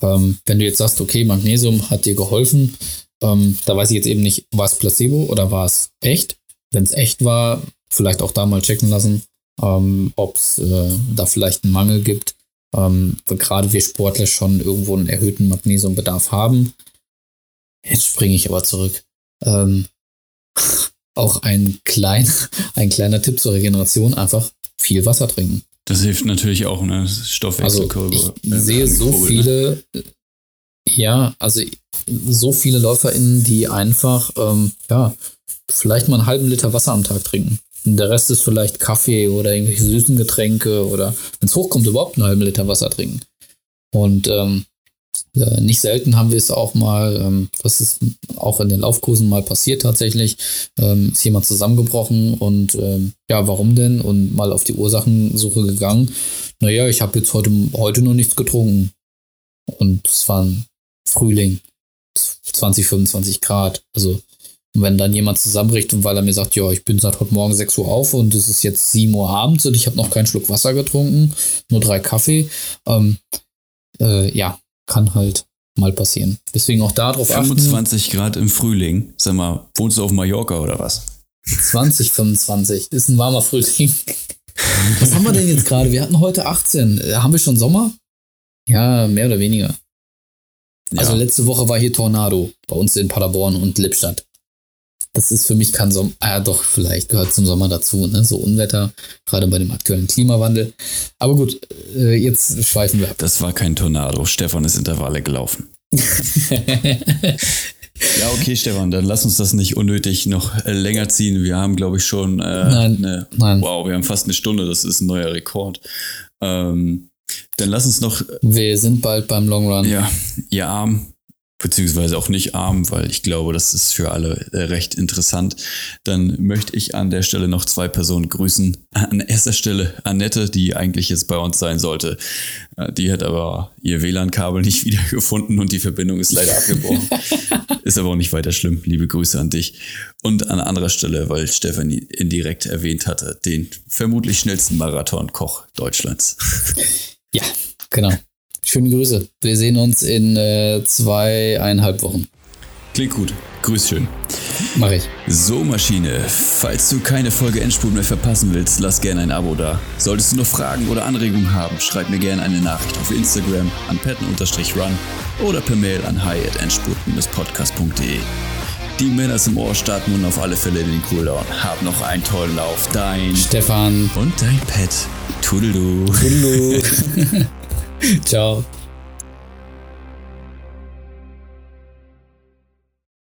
Ähm, wenn du jetzt sagst, okay, Magnesium hat dir geholfen, ähm, da weiß ich jetzt eben nicht, war es Placebo oder war es echt? Wenn es echt war, vielleicht auch da mal checken lassen, ähm, ob es äh, da vielleicht einen Mangel gibt. Ähm, gerade wir Sportler schon irgendwo einen erhöhten Magnesiumbedarf haben. Jetzt springe ich aber zurück. Ähm, auch ein, klein, ein kleiner Tipp zur Regeneration, einfach viel Wasser trinken. Das hilft natürlich auch, ne? Stoffwechselkurve. Also ich äh, sehe so Kurve, ne? viele, ne? ja, also so viele LäuferInnen, die einfach, ähm, ja, vielleicht mal einen halben Liter Wasser am Tag trinken. Und der Rest ist vielleicht Kaffee oder irgendwelche süßen Getränke oder, wenn es hochkommt, überhaupt einen halben Liter Wasser trinken. Und ähm, äh, nicht selten haben wir es auch mal, ähm, das ist auch in den Laufkursen mal passiert tatsächlich, ähm, ist jemand zusammengebrochen und ähm, ja, warum denn? Und mal auf die Ursachensuche gegangen. Naja, ich habe jetzt heute, heute noch nichts getrunken. Und es war ein Frühling, 20, 25 Grad. Also wenn dann jemand zusammenbricht und weil er mir sagt, ja, ich bin seit heute Morgen 6 Uhr auf und es ist jetzt 7 Uhr abends und ich habe noch keinen Schluck Wasser getrunken, nur drei Kaffee, ähm, äh, ja, kann halt mal passieren. Deswegen auch darauf 25 achten. Grad im Frühling. Sag mal, wohnst du auf Mallorca oder was? 2025 ist ein warmer Frühling. Was haben wir denn jetzt gerade? Wir hatten heute 18. Äh, Haben wir schon Sommer? Ja, mehr oder weniger. Also Ja. letzte Woche war hier Tornado bei uns in Paderborn und Lippstadt. Das ist für mich kein Sommer. Ah, doch, vielleicht gehört zum Sommer dazu, ne? So Unwetter, gerade bei dem aktuellen Klimawandel. Aber gut, äh, jetzt schweifen wir ab. Das war kein Tornado. Stefan ist Intervalle gelaufen. Ja, okay, Stefan, dann lass uns das nicht unnötig noch äh, länger ziehen. Wir haben, glaube ich, schon äh, Nein, eine, nein. wow, wir haben fast eine Stunde, das ist ein neuer Rekord. Ähm, dann lass uns noch, Wir sind bald beim Long Run. ja, ihr Arm, beziehungsweise auch nicht arm, weil ich glaube, das ist für alle äh, recht interessant. Dann möchte ich an der Stelle noch zwei Personen grüßen. An erster Stelle Annette, die eigentlich jetzt bei uns sein sollte. Äh, Die hat aber ihr WLAN-Kabel nicht wiedergefunden und die Verbindung ist leider abgebrochen. ist aber auch nicht weiter schlimm. Liebe Grüße an dich. Und an anderer Stelle, weil Stefanie indirekt erwähnt hatte, den vermutlich schnellsten Marathon-Koch Deutschlands. Ja, genau. Schöne Grüße. Wir sehen uns in äh, zweieinhalb Wochen. Klingt gut. Grüß schön. Mach ich. So, Maschine, falls du keine Folge Endspurt mehr verpassen willst, lass gerne ein Abo da. Solltest du noch Fragen oder Anregungen haben, schreib mir gerne eine Nachricht auf Instagram an patten-run oder per Mail an hi.endspurt-podcast.de. Die Männer im Ohr starten nun auf alle Fälle den Cooldown. Hab noch einen tollen Lauf. Dein Stefan. und dein Pet. Tudelu. Hallo. Ciao.